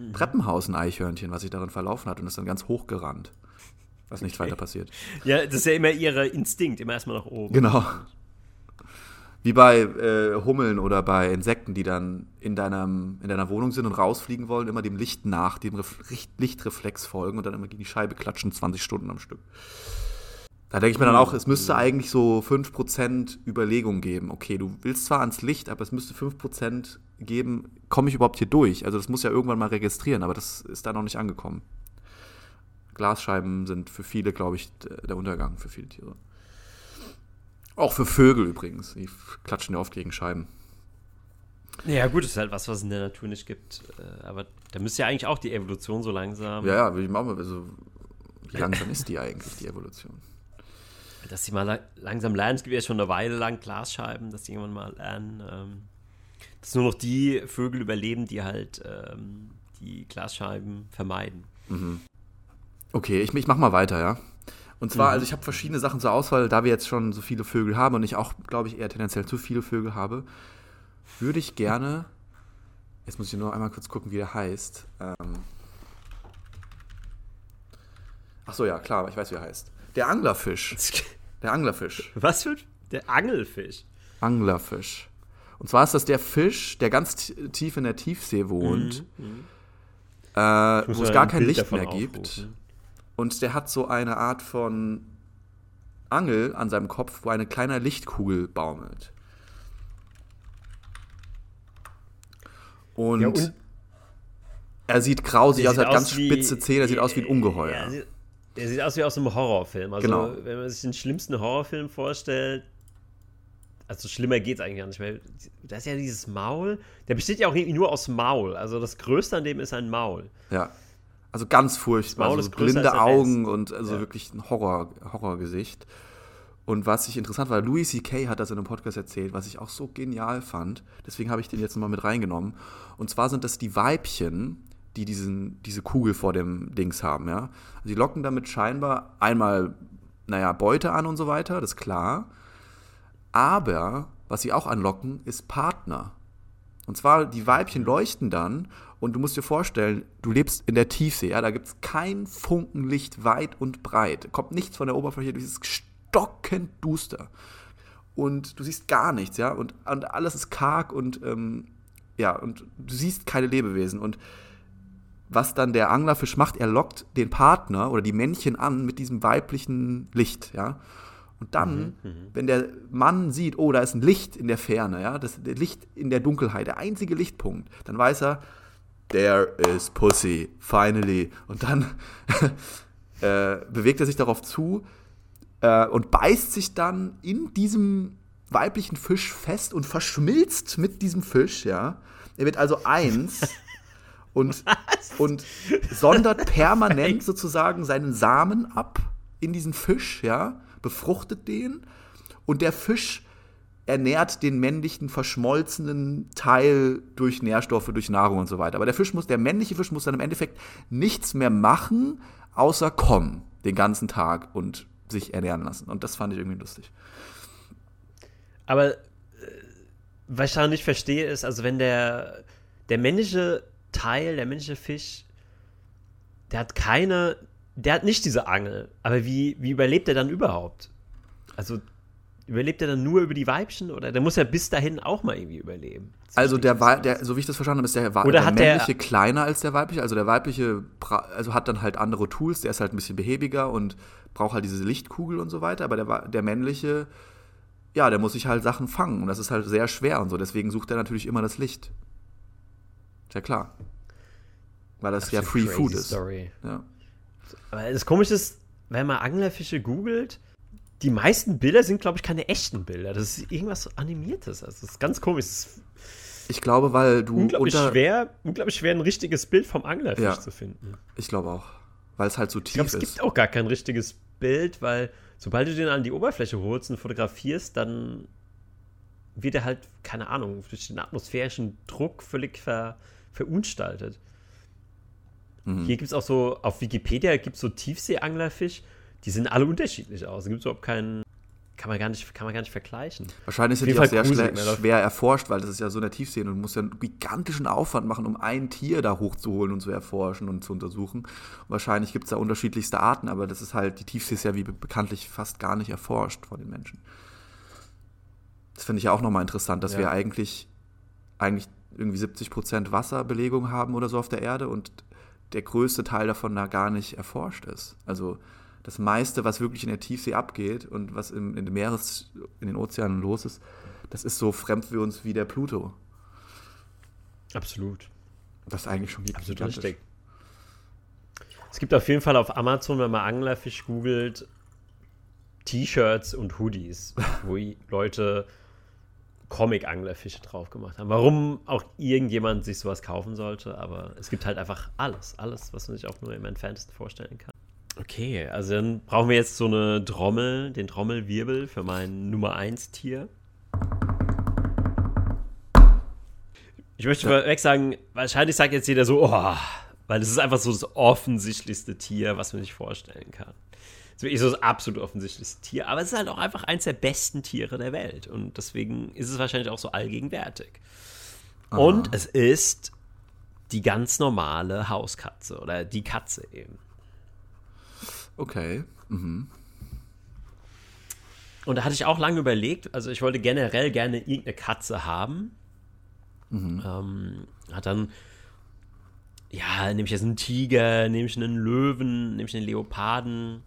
mhm. Treppenhaus ein Eichhörnchen, was sich darin verlaufen hat und ist dann ganz hoch gerannt. Was nicht okay. weiter passiert. Ja, das ist ja immer ihre Instinkt, immer erstmal nach oben. Genau. Wie bei äh, Hummeln oder bei Insekten, die dann in, deinem, in deiner Wohnung sind und rausfliegen wollen, immer dem Licht nach, dem Ref Lichtreflex folgen und dann immer gegen die Scheibe klatschen, 20 Stunden am Stück. Da denke ich mir dann auch, es müsste eigentlich so 5% Überlegung geben. Okay, du willst zwar ans Licht, aber es müsste 5% geben, komme ich überhaupt hier durch? Also das muss ja irgendwann mal registrieren, aber das ist da noch nicht angekommen. Glasscheiben sind für viele, glaube ich, der Untergang für viele Tiere. Auch für Vögel übrigens. Die klatschen ja oft gegen Scheiben. Ja, gut, das ist halt was, was es in der Natur nicht gibt. Äh, aber da müsste ja eigentlich auch die Evolution so langsam. Ja, ja, wie, also, wie langsam ist die eigentlich, die Evolution? Dass sie mal langsam lernen. Es gibt ja schon eine Weile lang Glasscheiben, dass sie irgendwann mal lernen. Ähm, dass nur noch die Vögel überleben, die halt ähm, die Glasscheiben vermeiden. Mhm. Okay, ich, ich mach mal weiter, ja. Und zwar, mhm. also ich habe verschiedene Sachen zur Auswahl, da wir jetzt schon so viele Vögel haben und ich auch, glaube ich, eher tendenziell zu viele Vögel habe, würde ich gerne. Jetzt muss ich nur einmal kurz gucken, wie der heißt. Ähm Ach so, ja, klar, ich weiß, wie er heißt. Der Anglerfisch. Der Anglerfisch. Was für der Angelfisch? Anglerfisch. Und zwar ist das der Fisch, der ganz tief in der Tiefsee wohnt, mhm, mhm. äh, wo es gar kein Bild Licht mehr aufrufen. gibt. Und der hat so eine Art von Angel an seinem Kopf, wo eine kleine Lichtkugel baumelt. Und, ja, und er sieht grausig aus, er hat ganz spitze Zähne, er sieht aus wie ein Ungeheuer. Er sieht, er sieht aus wie aus einem Horrorfilm. Also, genau. wenn man sich den schlimmsten Horrorfilm vorstellt, also schlimmer geht es eigentlich gar nicht mehr. Da ist ja dieses Maul, der besteht ja auch nur aus Maul. Also das Größte an dem ist ein Maul. Ja. Also ganz furchtbar. Also blinde Augen und also ja. wirklich ein Horror, Horrorgesicht. Und was ich interessant war, Louis C.K. hat das in einem Podcast erzählt, was ich auch so genial fand. Deswegen habe ich den jetzt nochmal mit reingenommen. Und zwar sind das die Weibchen, die diesen, diese Kugel vor dem Dings haben, ja. Also die locken damit scheinbar einmal, naja, Beute an und so weiter, das ist klar. Aber was sie auch anlocken, ist Partner. Und zwar, die Weibchen leuchten dann und du musst dir vorstellen, du lebst in der Tiefsee, ja, da gibt es kein Funkenlicht weit und breit. Kommt nichts von der Oberfläche, dieses stockend duster. Und du siehst gar nichts, ja, und, und alles ist karg und ähm, ja, und du siehst keine Lebewesen. Und was dann der Anglerfisch macht, er lockt den Partner oder die Männchen an mit diesem weiblichen Licht, ja. Und dann, mhm, mhm, wenn der Mann sieht, oh, da ist ein Licht in der Ferne, ja, das Licht in der Dunkelheit, der einzige Lichtpunkt, dann weiß er, there is Pussy, finally. Und dann äh, bewegt er sich darauf zu äh, und beißt sich dann in diesem weiblichen Fisch fest und verschmilzt mit diesem Fisch, ja. Er wird also eins und, und sondert permanent sozusagen seinen Samen ab in diesen Fisch, ja befruchtet den und der Fisch ernährt den männlichen verschmolzenen Teil durch Nährstoffe, durch Nahrung und so weiter. Aber der Fisch muss, der männliche Fisch muss dann im Endeffekt nichts mehr machen, außer kommen den ganzen Tag und sich ernähren lassen. Und das fand ich irgendwie lustig. Aber äh, was ich da nicht verstehe, ist, also wenn der, der männliche Teil, der männliche Fisch, der hat keine der hat nicht diese Angel. Aber wie, wie überlebt er dann überhaupt? Also überlebt er dann nur über die Weibchen oder der muss ja bis dahin auch mal irgendwie überleben? Also der, der, so wie ich das verstanden habe, ist der, oder der männliche der, kleiner als der weibliche. Also der weibliche also hat dann halt andere Tools, der ist halt ein bisschen behäbiger und braucht halt diese Lichtkugel und so weiter. Aber der, der männliche, ja, der muss sich halt Sachen fangen und das ist halt sehr schwer und so. Deswegen sucht er natürlich immer das Licht. Ist ja klar. Weil das, das ja Free Food ist. Story. Ja. Aber das Komische ist, wenn man Anglerfische googelt, die meisten Bilder sind, glaube ich, keine echten Bilder. Das ist irgendwas Animiertes. Also das ist ganz komisch. ich glaube, weil du. Unglaublich schwer, unglaublich schwer, ein richtiges Bild vom Anglerfisch ja, zu finden. Ich glaube auch. Weil es halt so tief ich glaub, ist. Es gibt auch gar kein richtiges Bild, weil sobald du den an die Oberfläche holst und fotografierst, dann wird er halt, keine Ahnung, durch den atmosphärischen Druck völlig ver, verunstaltet. Mhm. Hier gibt es auch so, auf Wikipedia gibt es so Tiefseeanglerfisch, die sehen alle unterschiedlich aus. Da gibt es überhaupt keinen, kann man gar nicht, kann man gar nicht vergleichen. Wahrscheinlich sind die auch sehr schwer, schwer erforscht, weil das ist ja so in der Tiefsee und du musst ja einen gigantischen Aufwand machen, um ein Tier da hochzuholen und zu erforschen und zu untersuchen. Und wahrscheinlich gibt es da unterschiedlichste Arten, aber das ist halt, die Tiefsee ist ja wie bekanntlich fast gar nicht erforscht von den Menschen. Das finde ich ja auch nochmal interessant, dass ja. wir eigentlich, eigentlich irgendwie 70 Prozent Wasserbelegung haben oder so auf der Erde und der größte Teil davon da gar nicht erforscht ist. Also das meiste, was wirklich in der Tiefsee abgeht und was im, in den Meeres, in den Ozeanen los ist, das ist so fremd für uns wie der Pluto. Absolut. Das ist eigentlich schon Absolut richtig. Es gibt auf jeden Fall auf Amazon, wenn man Anglerfisch googelt, T-Shirts und Hoodies, wo Leute Comic-Anglerfische drauf gemacht haben. Warum auch irgendjemand sich sowas kaufen sollte, aber es gibt halt einfach alles, alles, was man sich auch nur im entferntesten vorstellen kann. Okay, also dann brauchen wir jetzt so eine Trommel, den Trommelwirbel für mein Nummer 1 Tier. Ich möchte ja. vorweg sagen, wahrscheinlich sagt jetzt jeder so, oh, weil es ist einfach so das offensichtlichste Tier, was man sich vorstellen kann. Es ist wirklich so das absolut offensichtlichste Tier, aber es ist halt auch einfach eins der besten Tiere der Welt und deswegen ist es wahrscheinlich auch so allgegenwärtig. Aha. Und es ist die ganz normale Hauskatze oder die Katze eben. Okay. Mhm. Und da hatte ich auch lange überlegt, also ich wollte generell gerne irgendeine Katze haben. Mhm. Ähm, hat dann, ja, nehme ich jetzt einen Tiger, nehme ich einen Löwen, nehme ich einen Leoparden,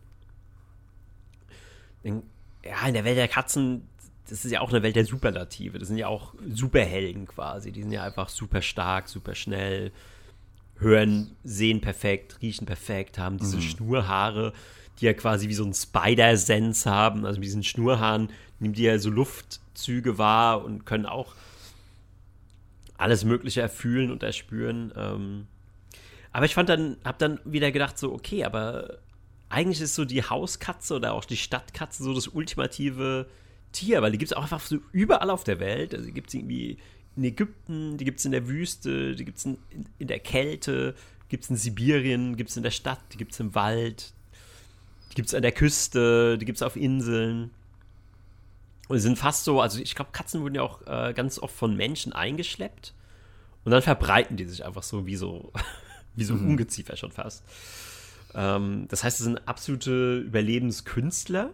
ja, in der Welt der Katzen, das ist ja auch eine Welt der Superlative. Das sind ja auch Superhelden quasi. Die sind ja einfach super stark, super schnell, hören, sehen perfekt, riechen perfekt, haben diese mhm. Schnurhaare, die ja quasi wie so ein Spider-Sense haben. Also mit diesen Schnurhaaren nehmen die ja so Luftzüge wahr und können auch alles Mögliche erfühlen und erspüren. Ähm, aber ich fand dann, hab dann wieder gedacht, so, okay, aber eigentlich ist so die Hauskatze oder auch die Stadtkatze so das ultimative Tier, weil die gibt es auch einfach so überall auf der Welt. Also die gibt es irgendwie in Ägypten, die gibt es in der Wüste, die gibt es in, in, der Kälte, gibt es in Sibirien, gibt es in der Stadt, die gibt es im Wald, die gibt es an der Küste, die gibt es auf Inseln. Und sie sind fast so, also ich glaube, Katzen wurden ja auch äh, ganz oft von Menschen eingeschleppt. Und dann verbreiten die sich einfach so wie so, wie so mhm. Ungeziefer schon fast. Ähm, das heißt, sie sind absolute Überlebenskünstler.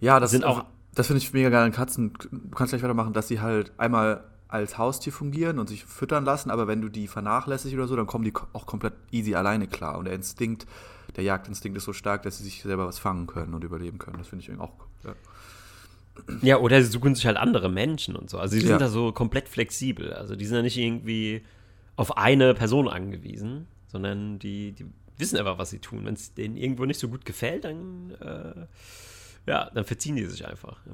Ja, das sind auch. Das finde ich mega geil an Katzen. Du kannst gleich weitermachen, dass sie halt einmal als Haustier fungieren und sich füttern lassen, aber wenn du die vernachlässigst oder so, dann kommen die auch komplett easy alleine klar. Und der Instinkt, der Jagdinstinkt ist so stark, dass sie sich selber was fangen können und überleben können. Das finde ich auch Ja. ja, oder sie suchen sich halt andere Menschen und so. Also die sind ja. da so komplett flexibel. Also die sind ja nicht irgendwie auf eine Person angewiesen sondern die, die wissen einfach, was sie tun. Wenn es denen irgendwo nicht so gut gefällt, dann, äh, ja, dann verziehen die sich einfach.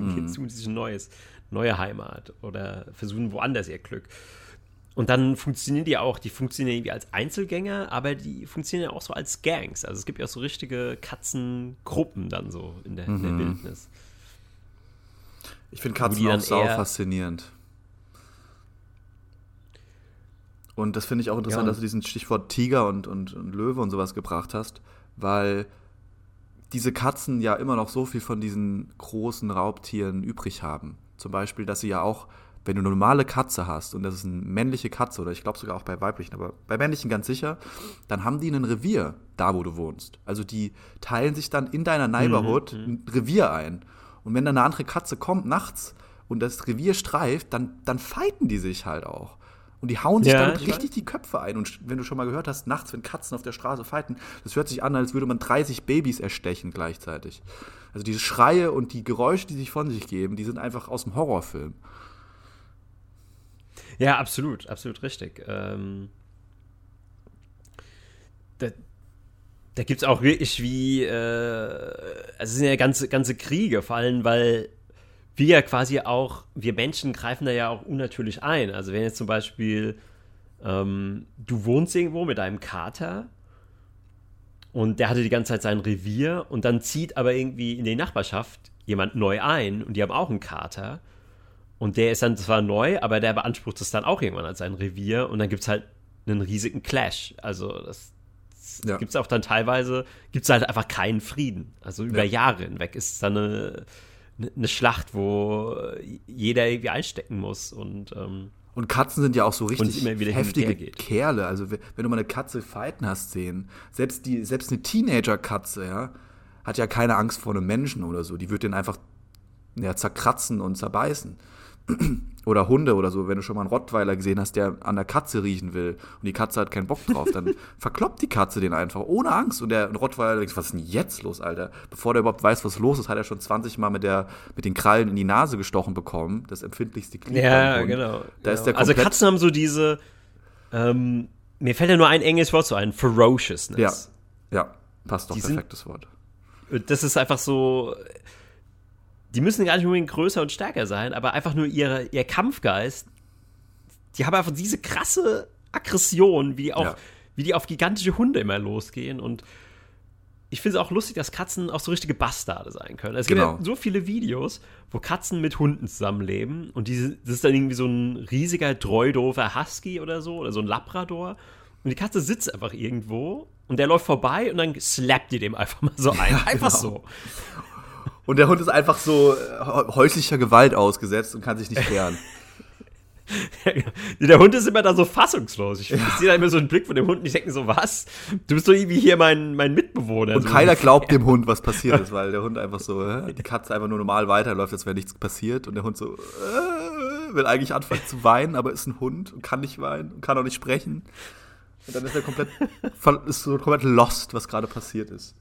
Mhm. suchen sich ein neues, neue Heimat oder versuchen woanders ihr Glück. Und dann funktionieren die auch, die funktionieren irgendwie als Einzelgänger, aber die funktionieren ja auch so als Gangs. Also es gibt ja auch so richtige Katzengruppen dann so in der, mhm. in der mhm. Wildnis. Ich finde Katzen auch sau faszinierend. Und das finde ich auch interessant, ja. dass du diesen Stichwort Tiger und, und, und Löwe und sowas gebracht hast, weil diese Katzen ja immer noch so viel von diesen großen Raubtieren übrig haben. Zum Beispiel, dass sie ja auch, wenn du eine normale Katze hast und das ist eine männliche Katze oder ich glaube sogar auch bei weiblichen, aber bei männlichen ganz sicher, dann haben die ein Revier da, wo du wohnst. Also die teilen sich dann in deiner Neighborhood mhm. ein Revier ein. Und wenn dann eine andere Katze kommt nachts und das Revier streift, dann, dann fighten die sich halt auch. Und die hauen sich ja, dann richtig die Köpfe ein. Und wenn du schon mal gehört hast, nachts, wenn Katzen auf der Straße fighten, das hört sich an, als würde man 30 Babys erstechen gleichzeitig. Also diese Schreie und die Geräusche, die sich von sich geben, die sind einfach aus dem Horrorfilm. Ja, absolut, absolut richtig. Ähm, da da gibt es auch wirklich wie, äh, also es sind ja ganze, ganze Kriege, vor allem, weil wir ja quasi auch, wir Menschen greifen da ja auch unnatürlich ein. Also wenn jetzt zum Beispiel ähm, du wohnst irgendwo mit einem Kater und der hatte die ganze Zeit sein Revier und dann zieht aber irgendwie in die Nachbarschaft jemand neu ein und die haben auch einen Kater und der ist dann zwar neu, aber der beansprucht es dann auch irgendwann als sein Revier und dann gibt es halt einen riesigen Clash. Also das, ja. gibt es auch dann teilweise, gibt es halt einfach keinen Frieden. Also über ja. Jahre hinweg ist es dann eine eine Schlacht, wo jeder irgendwie einstecken muss und ähm, und Katzen sind ja auch so richtig heftige Kerle. Also wenn du mal eine Katze fighten hast sehen, selbst die selbst eine Teenager-Katze, ja, hat ja keine Angst vor einem Menschen oder so. Die wird den einfach ja, zerkratzen und zerbeißen. Oder Hunde oder so, wenn du schon mal einen Rottweiler gesehen hast, der an der Katze riechen will und die Katze hat keinen Bock drauf, dann verkloppt die Katze den einfach ohne Angst und der Rottweiler denkt, was ist denn jetzt los, Alter? Bevor der überhaupt weiß, was los ist, hat er schon 20 Mal mit, der, mit den Krallen in die Nase gestochen bekommen, das empfindlichste Glied. Ja, genau. Da genau. also Katzen haben so diese, ähm, mir fällt ja nur ein englisches Wort so ein, Ferociousness. Ja, ja, passt doch, die perfektes Wort. Das ist einfach so, die müssen gar nicht unbedingt größer und stärker sein, aber einfach nur ihre, ihr Kampfgeist, die haben einfach diese krasse Aggression, wie die auch, ja. wie die auf gigantische Hunde immer losgehen und ich finde es auch lustig, dass Katzen auch so richtige Bastarde sein können. Es genau. gibt ja so viele Videos, wo Katzen mit Hunden zusammenleben und diese, das ist dann irgendwie so ein riesiger, treudofer Husky oder so oder so ein Labrador und die Katze sitzt einfach irgendwo und der läuft vorbei und dann slappt die dem einfach mal so ein. Ja, einfach genau. so. Und der Hund ist einfach so äh, häuslicher Gewalt ausgesetzt und kann sich nicht wehren. der Hund ist immer da so fassungslos. Ich, ja. sehe da immer so einen Blick von dem Hund und ich denke so, was? Du bist doch irgendwie hier mein, mein Mitbewohner. Und so keiner glaubt dem Hund, was passiert ist, weil der Hund einfach so, die Katze einfach nur normal weiterläuft, als wäre nichts passiert. Und der Hund so, äh, will eigentlich anfangen zu weinen, aber ist ein Hund und kann nicht weinen und kann auch nicht sprechen. Und dann ist er komplett, ist so komplett lost, was gerade passiert ist.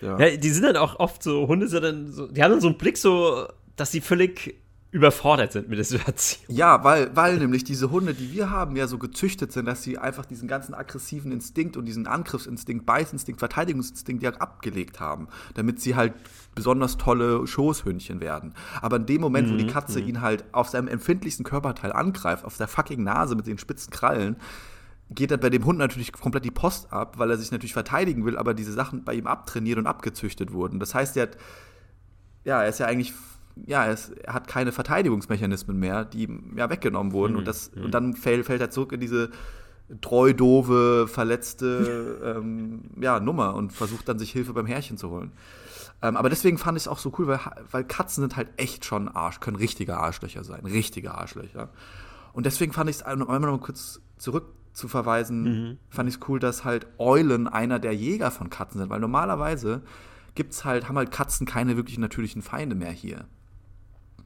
Ja. ja. die sind dann auch oft so, Hunde sind dann so, die haben dann so einen Blick so, dass sie völlig überfordert sind mit der Situation. Ja, weil, weil nämlich diese Hunde, die wir haben, ja so gezüchtet sind, dass sie einfach diesen ganzen aggressiven Instinkt und diesen Angriffsinstinkt, Beißinstinkt, Verteidigungsinstinkt ja abgelegt haben, damit sie halt besonders tolle Schoßhündchen werden. Aber in dem Moment, mhm. wo die mhm, Katze mhm. ihn halt auf seinem empfindlichsten Körperteil angreift, auf der fucking Nase mit den spitzen Krallen, geht dann bei dem Hund natürlich komplett die Post ab, weil er sich natürlich verteidigen will, aber diese Sachen bei ihm abtrainiert und abgezüchtet wurden. Das heißt, er hat, ja, er ist ja eigentlich, ja, er, ist, er hat keine Verteidigungsmechanismen mehr, die ihm ja weggenommen wurden. Mhm. Und, das, mhm. und dann fällt, fällt er zurück in diese treu doofe, verletzte ähm, ja, Nummer und versucht dann sich Hilfe beim Herrchen zu holen. Ähm, aber deswegen fand ich es auch so cool, weil, weil Katzen sind halt echt schon Arsch, können richtige Arschlöcher sein, richtige Arschlöcher. Und deswegen fand ich es einmal noch kurz zurück zu verweisen, mhm. fand ich es cool, dass halt Eulen einer der Jäger von Katzen sind, weil normalerweise gibt's halt, haben halt Katzen keine wirklich natürlichen Feinde mehr hier.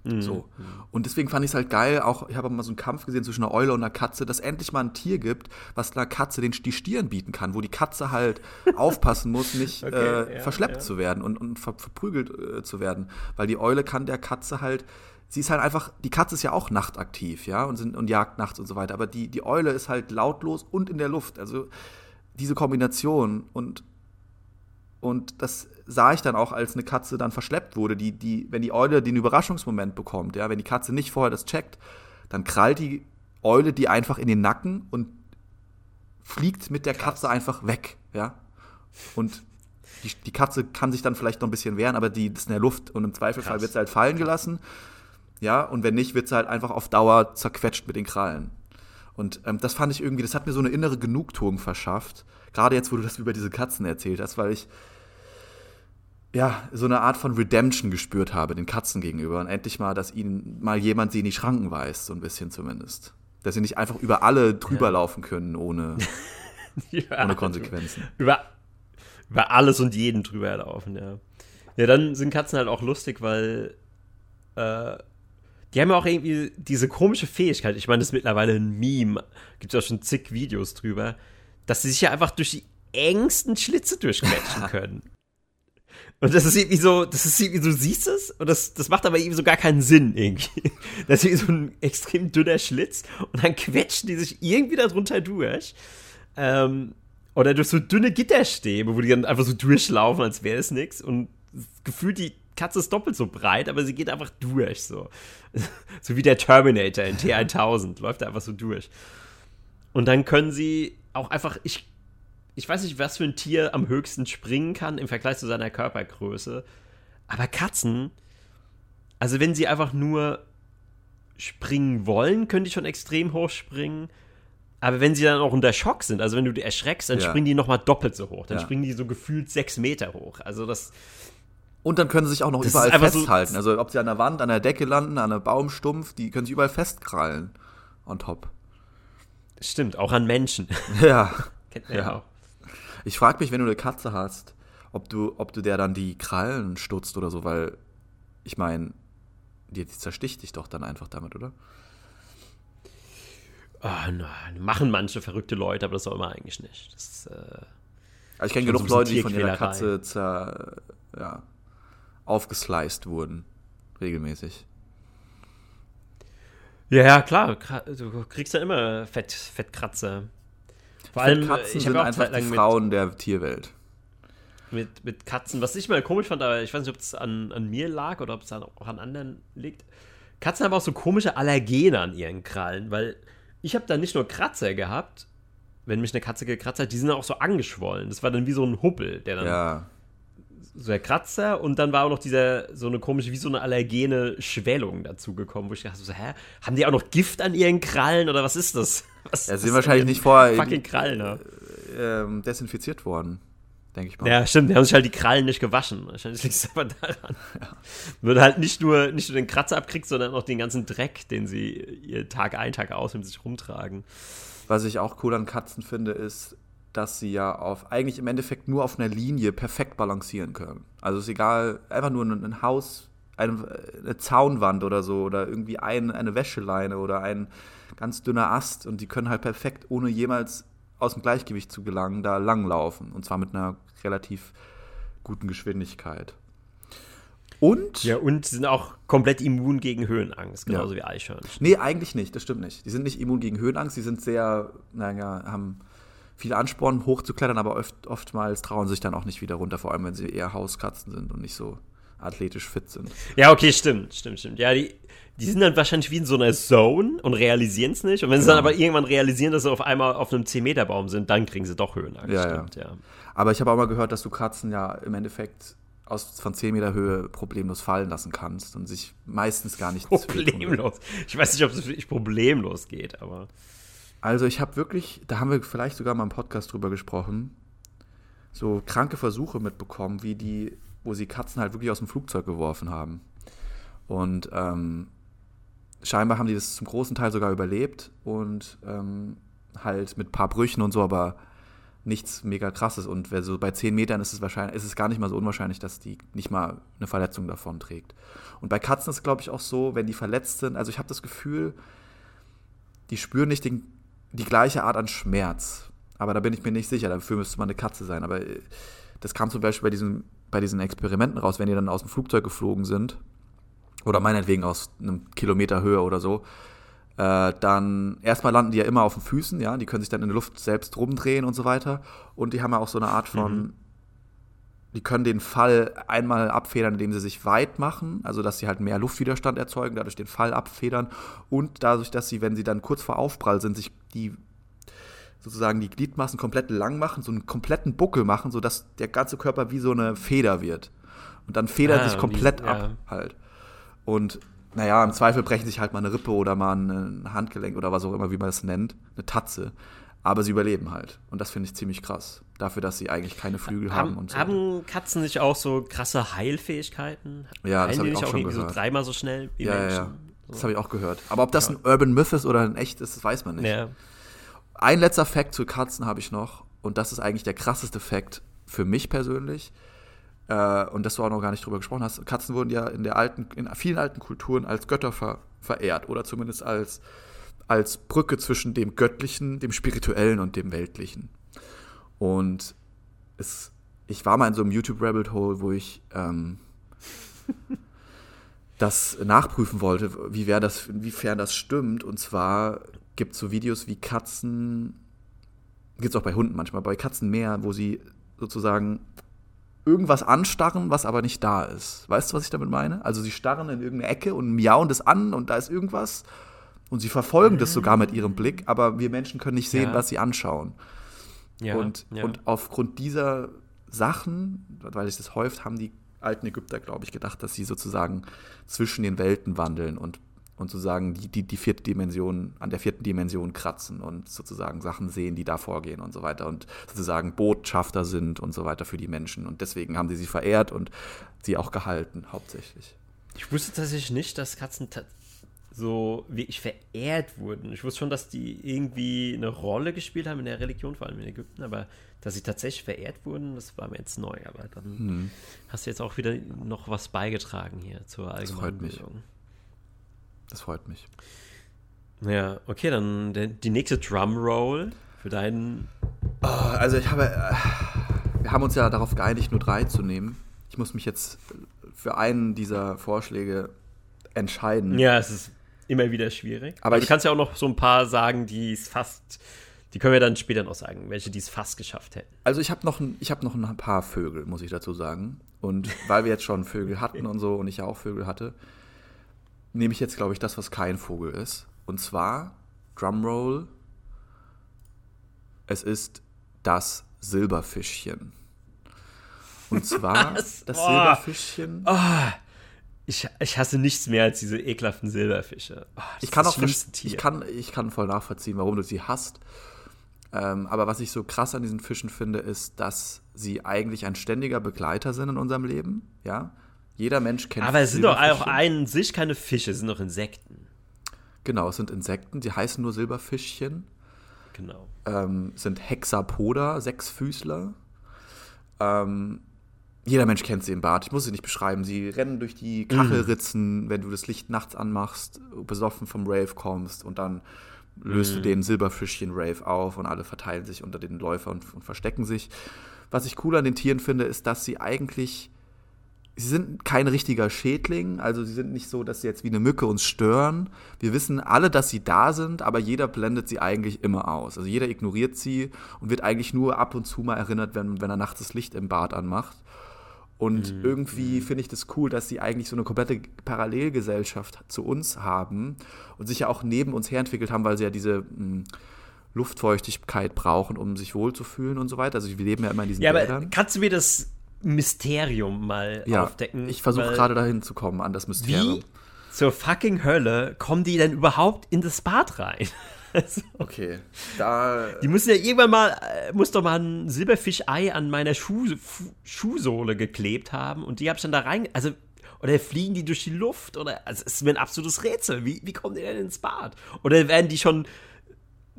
Mhm. So. Und deswegen fand ich es halt geil, auch, ich habe mal so einen Kampf gesehen zwischen einer Eule und einer Katze, dass endlich mal ein Tier gibt, was einer Katze den, die Stirn bieten kann, wo die Katze halt aufpassen muss, nicht okay, äh, ja, verschleppt ja. zu werden und, und ver verprügelt äh, zu werden. Weil die Eule kann der Katze halt sie ist halt einfach, die Katze ist ja auch nachtaktiv, ja, und, sind, und jagt nachts und so weiter, aber die, die Eule ist halt lautlos und in der Luft. Also diese Kombination und, und das sah ich dann auch, als eine Katze dann verschleppt wurde, die, die, wenn die Eule den Überraschungsmoment bekommt, ja, wenn die Katze nicht vorher das checkt, dann krallt die Eule die einfach in den Nacken und fliegt mit der Katze einfach weg, ja. Und die, die, Katze kann sich dann vielleicht noch ein bisschen wehren, aber die ist in der Luft und im Zweifelfall Krass. wird sie halt fallen gelassen. Ja, und wenn nicht, wird sie halt einfach auf Dauer zerquetscht mit den Krallen. Und ähm, das fand ich irgendwie, das hat mir so eine innere Genugtuung verschafft. Gerade jetzt, wo du das über diese Katzen erzählt hast, weil ich ja so eine Art von Redemption gespürt habe den Katzen gegenüber. Und endlich mal, dass ihnen mal jemand sie in die Schranken weist, so ein bisschen zumindest. Dass sie nicht einfach über alle drüber ja. laufen können, ohne, ja, ohne Konsequenzen. Über, über alles und jeden drüber laufen, ja. Ja, dann sind Katzen halt auch lustig, weil äh, die haben ja auch irgendwie diese komische Fähigkeit, ich meine, das ist mittlerweile ein Meme, gibt es ja schon zig Videos drüber, dass sie sich ja einfach durch die engsten Schlitze durchquetschen können. Und das ist irgendwie so, das ist irgendwie so, du siehst es und das, das macht aber irgendwie so gar keinen Sinn irgendwie. Das ist irgendwie so ein extrem dünner Schlitz und dann quetschen die sich irgendwie da drunter durch. Ähm, oder durch so dünne Gitterstäbe, wo die dann einfach so durchlaufen, als wäre es nichts und gefühlt die Katze ist doppelt so breit, aber sie geht einfach durch, so. so wie der Terminator in T1000, läuft er einfach so durch. Und dann können sie auch einfach, ich, ich weiß nicht, was für ein Tier am höchsten springen kann im Vergleich zu seiner Körpergröße, aber Katzen, also wenn sie einfach nur springen wollen, können die schon extrem hoch springen. Aber wenn sie dann auch unter Schock sind, also wenn du die erschreckst, dann ja. springen die nochmal doppelt so hoch. Dann ja. springen die so gefühlt sechs Meter hoch. Also das, und dann können sie sich auch noch das überall festhalten. So also ob sie an der Wand, an der Decke landen, an einem Baumstumpf, die können sich überall festkrallen. On top. Stimmt, auch an Menschen. Ja. Kennt man ja. auch. Ich frage mich, wenn du eine Katze hast, ob du, ob du der dann die Krallen stutzt oder so, weil ich meine, die, die zersticht dich doch dann einfach damit, oder? Oh, nein, machen manche verrückte Leute, aber das soll man eigentlich nicht. Das, äh, also ich kenne genug so Leute, die von ihrer Katze zer, ja, aufgesliced wurden, regelmäßig. Ja, ja, klar. Du kriegst ja immer Fett, Fettkratzer. Vor allem, Katzen ich sind auch einfach die Frauen der Tierwelt. Mit, mit Katzen. Was ich mal komisch fand, aber ich weiß nicht, ob es an, an mir lag oder ob es auch an anderen liegt. Katzen haben auch so komische Allergene an ihren Krallen, weil ich habe da nicht nur Kratzer gehabt, wenn mich eine Katze gekratzt hat, die sind auch so angeschwollen. Das war dann wie so ein Huppel, der dann ja. So der Kratzer und dann war auch noch dieser so eine komische, wie so eine allergene Schwellung dazu gekommen, wo ich dachte so, hä, haben die auch noch Gift an ihren Krallen oder was ist das? Was ja, sind wahrscheinlich nicht vorher fucking Krallen, ne? äh, desinfiziert worden denke ich mal. Ja, stimmt. Die haben sich halt die Krallen nicht gewaschen. Wahrscheinlich liegt es aber daran. Ja. Würde halt nicht nur, nicht nur den Kratzer abkriegt, sondern auch den ganzen Dreck, den sie ihr Tag ein, Tag aus mit sich rumtragen. Was ich auch cool an Katzen finde, ist, dass sie ja auf eigentlich im Endeffekt nur auf einer Linie perfekt balancieren können. Also ist egal, einfach nur ein, Haus, eine, eine, Zaunwand oder so oder irgendwie ein, eine Wäscheleine oder ein ganz dünner Ast und die können halt perfekt, ohne jemals aus dem Gleichgewicht zu gelangen, da langlaufen. Und zwar mit einer relativ guten Geschwindigkeit. Und? Ja, und sind auch komplett immun gegen Höhenangst, genauso ja. wie Eichhörnchen. Nee, eigentlich nicht, das stimmt nicht. Die sind nicht immun gegen Höhenangst, die sind sehr, naja, haben viele Ansporn, hochzuklettern, aber oft, oftmals trauen sich dann auch nicht wieder runter, vor allem wenn sie eher Hauskatzen sind und nicht so athletisch fit sind. Ja, okay, stimmt, stimmt, stimmt. Ja, die, die sind dann wahrscheinlich wie in so einer Zone und realisieren es nicht. Und wenn ja. sie dann aber irgendwann realisieren, dass sie auf einmal auf einem 10-Meter-Baum sind, dann kriegen sie doch Höhenangst. Ja, stimmt, ja. ja. Aber ich habe auch mal gehört, dass du Katzen ja im Endeffekt aus, von 10 Meter Höhe problemlos fallen lassen kannst und sich meistens gar nicht Problemlos. Ich weiß nicht, ob es wirklich problemlos geht, aber. Also ich habe wirklich, da haben wir vielleicht sogar mal im Podcast drüber gesprochen, so kranke Versuche mitbekommen, wie die, wo sie Katzen halt wirklich aus dem Flugzeug geworfen haben. Und ähm, scheinbar haben die das zum großen Teil sogar überlebt und ähm, halt mit ein paar Brüchen und so, aber nichts mega krasses. Und so bei 10 Metern ist es wahrscheinlich, ist es gar nicht mal so unwahrscheinlich, dass die nicht mal eine Verletzung davon trägt. Und bei Katzen ist es, glaube ich, auch so, wenn die verletzt sind, also ich habe das Gefühl, die spüren nicht den, die gleiche Art an Schmerz. Aber da bin ich mir nicht sicher, dafür müsste man eine Katze sein. Aber äh, das kam zum Beispiel bei diesen, bei diesen Experimenten raus, wenn die dann aus dem Flugzeug geflogen sind oder meinetwegen aus einem Kilometer Höhe oder so, äh, dann erstmal landen die ja immer auf den Füßen, ja, die können sich dann in der Luft selbst rumdrehen und so weiter. Und die haben ja auch so eine Art von, mhm. Die können den Fall einmal abfedern, indem sie sich weit machen, also dass sie halt mehr Luftwiderstand erzeugen, dadurch den Fall abfedern und dadurch, dass sie, wenn sie dann kurz vor Aufprall sind, sich die sozusagen die Gliedmaßen komplett lang machen, so einen kompletten Buckel machen, sodass der ganze Körper wie so eine Feder wird. Und dann federt ah, sich komplett wie, ab ja. halt. Und naja, im Zweifel brechen sich halt mal eine Rippe oder mal ein Handgelenk oder was auch immer, wie man es nennt, eine Tatze. Aber sie überleben halt. Und das finde ich ziemlich krass. Dafür, dass sie eigentlich keine Flügel haben, haben und so. Haben Katzen nicht auch so krasse Heilfähigkeiten? Ja, das habe ich auch, auch schon gehört. so dreimal so schnell wie ja, Menschen? Ja, ja. Das habe ich auch gehört. Aber ob das ja. ein Urban Myth ist oder ein echt ist, das weiß man nicht. Ein letzter Fact zu Katzen habe ich noch. Und das ist eigentlich der krasseste Fact für mich persönlich äh, und dass du auch noch gar nicht drüber gesprochen hast, Katzen wurden ja in der alten, in vielen alten Kulturen als Götter ver, verehrt oder zumindest als, als Brücke zwischen dem Göttlichen, dem Spirituellen und dem Weltlichen. Und es, ich war mal in so einem YouTube-Rabbit Hole, wo ich ähm, das nachprüfen wollte, wie das, inwiefern das stimmt. Und zwar gibt es so Videos wie Katzen, gibt es auch bei Hunden manchmal, bei Katzen mehr, wo sie sozusagen irgendwas anstarren, was aber nicht da ist. Weißt du, was ich damit meine? Also sie starren in irgendeine Ecke und miauen das an und da ist irgendwas und sie verfolgen das sogar mit ihrem Blick, aber wir Menschen können nicht sehen, ja. was sie anschauen. Ja, und, ja. und aufgrund dieser Sachen, weil sich das häuft, haben die alten Ägypter, glaube ich, gedacht, dass sie sozusagen zwischen den Welten wandeln und und sozusagen die, die, die vierte Dimension, an der vierten Dimension kratzen und sozusagen Sachen sehen, die da vorgehen und so weiter und sozusagen Botschafter sind und so weiter für die Menschen. Und deswegen haben sie sie verehrt und sie auch gehalten, hauptsächlich. Ich wusste tatsächlich nicht, dass Katzen so wirklich verehrt wurden. Ich wusste schon, dass die irgendwie eine Rolle gespielt haben in der Religion, vor allem in Ägypten, aber dass sie tatsächlich verehrt wurden, das war mir jetzt neu. Aber dann hm. hast du jetzt auch wieder noch was beigetragen hier zur allgemeinen Bildung. Das freut mich. Ja, okay, dann die nächste Drumroll für deinen. Oh, also ich habe. Äh, wir haben uns ja darauf geeinigt, nur drei zu nehmen. Ich muss mich jetzt für einen dieser Vorschläge entscheiden. Ja, es ist immer wieder schwierig. Aber, Aber du kannst ja auch noch so ein paar sagen, die es fast. Die können wir dann später noch sagen, welche die es fast geschafft hätten. Also ich habe noch, hab noch ein paar Vögel, muss ich dazu sagen. Und weil wir jetzt schon Vögel hatten und so und ich ja auch Vögel hatte, nehme ich jetzt, glaube ich, das, was kein Vogel ist. Und zwar, Drumroll, es ist das Silberfischchen. Und zwar das Boah. Silberfischchen. Oh. Ich, ich hasse nichts mehr als diese ekelhaften Silberfische. Oh, ich kann auch ich kann, ich kann voll nachvollziehen, warum du sie hasst. Ähm, aber was ich so krass an diesen Fischen finde, ist, dass sie eigentlich ein ständiger Begleiter sind in unserem Leben. Ja, jeder Mensch kennt. Aber es sind doch auch an sich keine Fische, es sind doch Insekten. Genau, es sind Insekten, die heißen nur Silberfischchen. Genau. Ähm, sind Hexapoda, Sechsfüßler. Ähm, jeder Mensch kennt sie im Bad. Ich muss sie nicht beschreiben. Sie rennen durch die Kachelritzen, mhm. wenn du das Licht nachts anmachst, besoffen vom Rave kommst und dann löst mhm. du den Silberfischchen-Rave auf und alle verteilen sich unter den Läufern und, und verstecken sich. Was ich cool an den Tieren finde, ist, dass sie eigentlich sie sind kein richtiger Schädling, also sie sind nicht so, dass sie jetzt wie eine Mücke uns stören. Wir wissen alle, dass sie da sind, aber jeder blendet sie eigentlich immer aus. Also jeder ignoriert sie und wird eigentlich nur ab und zu mal erinnert, wenn, wenn er nachts das Licht im Bad anmacht. Und mhm. irgendwie finde ich das cool, dass sie eigentlich so eine komplette Parallelgesellschaft zu uns haben und sich ja auch neben uns herentwickelt haben, weil sie ja diese mh, hm, Luftfeuchtigkeit brauchen, um sich wohlzufühlen und so weiter. Also wir leben ja immer in diesen ja, Wäldern. Aber kannst du mir das Mysterium mal ja, aufdecken. Ich versuche gerade dahin zu kommen, an das Mysterium. Wie zur fucking Hölle kommen die denn überhaupt in das Bad rein? okay, da. Die müssen ja irgendwann mal, äh, muss doch mal ein Silberfischei an meiner Schuh, Schuhsohle geklebt haben und die habe ich dann da rein. Also, oder fliegen die durch die Luft? Oder, also, es ist mir ein absolutes Rätsel. Wie, wie kommen die denn ins Bad? Oder werden die schon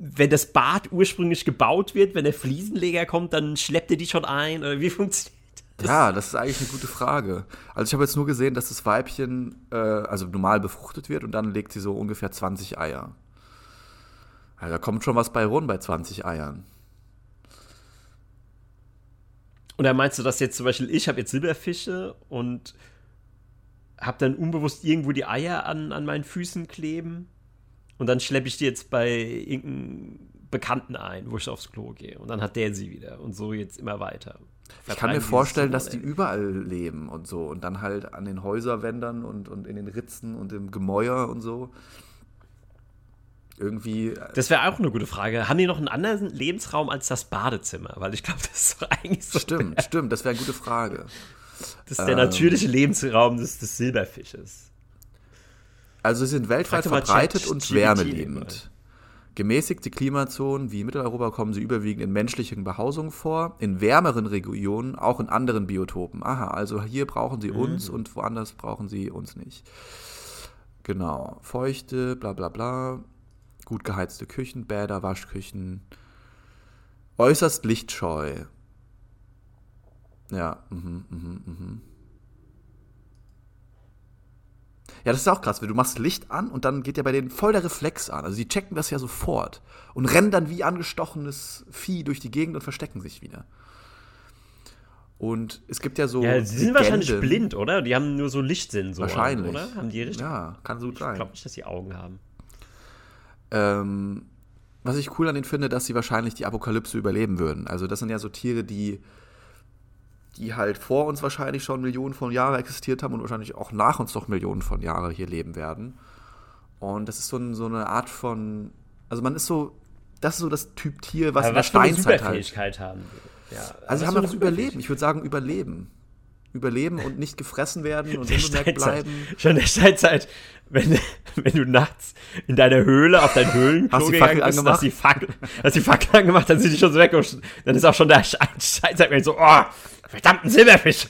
wenn das Bad ursprünglich gebaut wird, wenn der Fliesenleger kommt, dann schleppt er die schon ein? Oder wie funktioniert ja, das ist eigentlich eine gute Frage. Also ich habe jetzt nur gesehen, dass das Weibchen äh, also normal befruchtet wird und dann legt sie so ungefähr 20 Eier. Also da kommt schon was bei rum bei 20 Eiern. Und da meinst du, dass jetzt zum Beispiel ich habe jetzt Silberfische und habe dann unbewusst irgendwo die Eier an, an meinen Füßen kleben und dann schleppe ich die jetzt bei irgendeinem Bekannten ein, wo ich aufs Klo gehe und dann hat der sie wieder und so jetzt immer weiter. Ich kann mir vorstellen, dass die überall leben und so und dann halt an den Häuserwändern und, und in den Ritzen und im Gemäuer und so. Irgendwie. Äh, das wäre auch eine gute Frage. Haben die noch einen anderen Lebensraum als das Badezimmer? Weil ich glaube, das ist doch eigentlich so. Stimmt, der, stimmt, das wäre eine gute Frage. Das ist der ähm, natürliche Lebensraum des, des Silberfisches. Also sie sind weltweit verbreitet und wärmeliebend. Gemäßigte Klimazonen wie Mitteleuropa kommen sie überwiegend in menschlichen Behausungen vor, in wärmeren Regionen auch in anderen Biotopen. Aha, also hier brauchen sie uns mhm. und woanders brauchen sie uns nicht. Genau, feuchte, bla bla bla, gut geheizte Küchen, Bäder, Waschküchen, äußerst lichtscheu. Ja, mhm, mhm, mhm. Ja, das ist auch krass, du machst Licht an und dann geht ja bei denen voll der Reflex an. Also die checken das ja sofort und rennen dann wie angestochenes Vieh durch die Gegend und verstecken sich wieder. Und es gibt ja so. Ja, sie sind wahrscheinlich blind, oder? Die haben nur so Lichtsensoren. Wahrscheinlich. Oder? Haben die richtig? Ja, kann so sein. Ich glaube nicht, dass sie Augen haben. Ähm, was ich cool an denen finde, dass sie wahrscheinlich die Apokalypse überleben würden. Also, das sind ja so Tiere, die die halt vor uns wahrscheinlich schon Millionen von Jahren existiert haben und wahrscheinlich auch nach uns noch Millionen von Jahren hier leben werden. Und das ist so, ein, so eine Art von, also man ist so, das ist so das Typ Tier, was Aber in der Steinzeit halt. haben. Ja, also haben das Überleben. Ich würde sagen Überleben. Überleben und nicht gefressen werden und unbemerkt bleiben. Schon in der Steinzeit, wenn, wenn du nachts in deiner Höhle auf dein Höhlenklo hast gegangen bist, hast die Fackel, hast die Fackel angemacht, dann sind die schon so weg. Dann ist auch schon der Steinzeit so, oh, verdammten Silberfisch.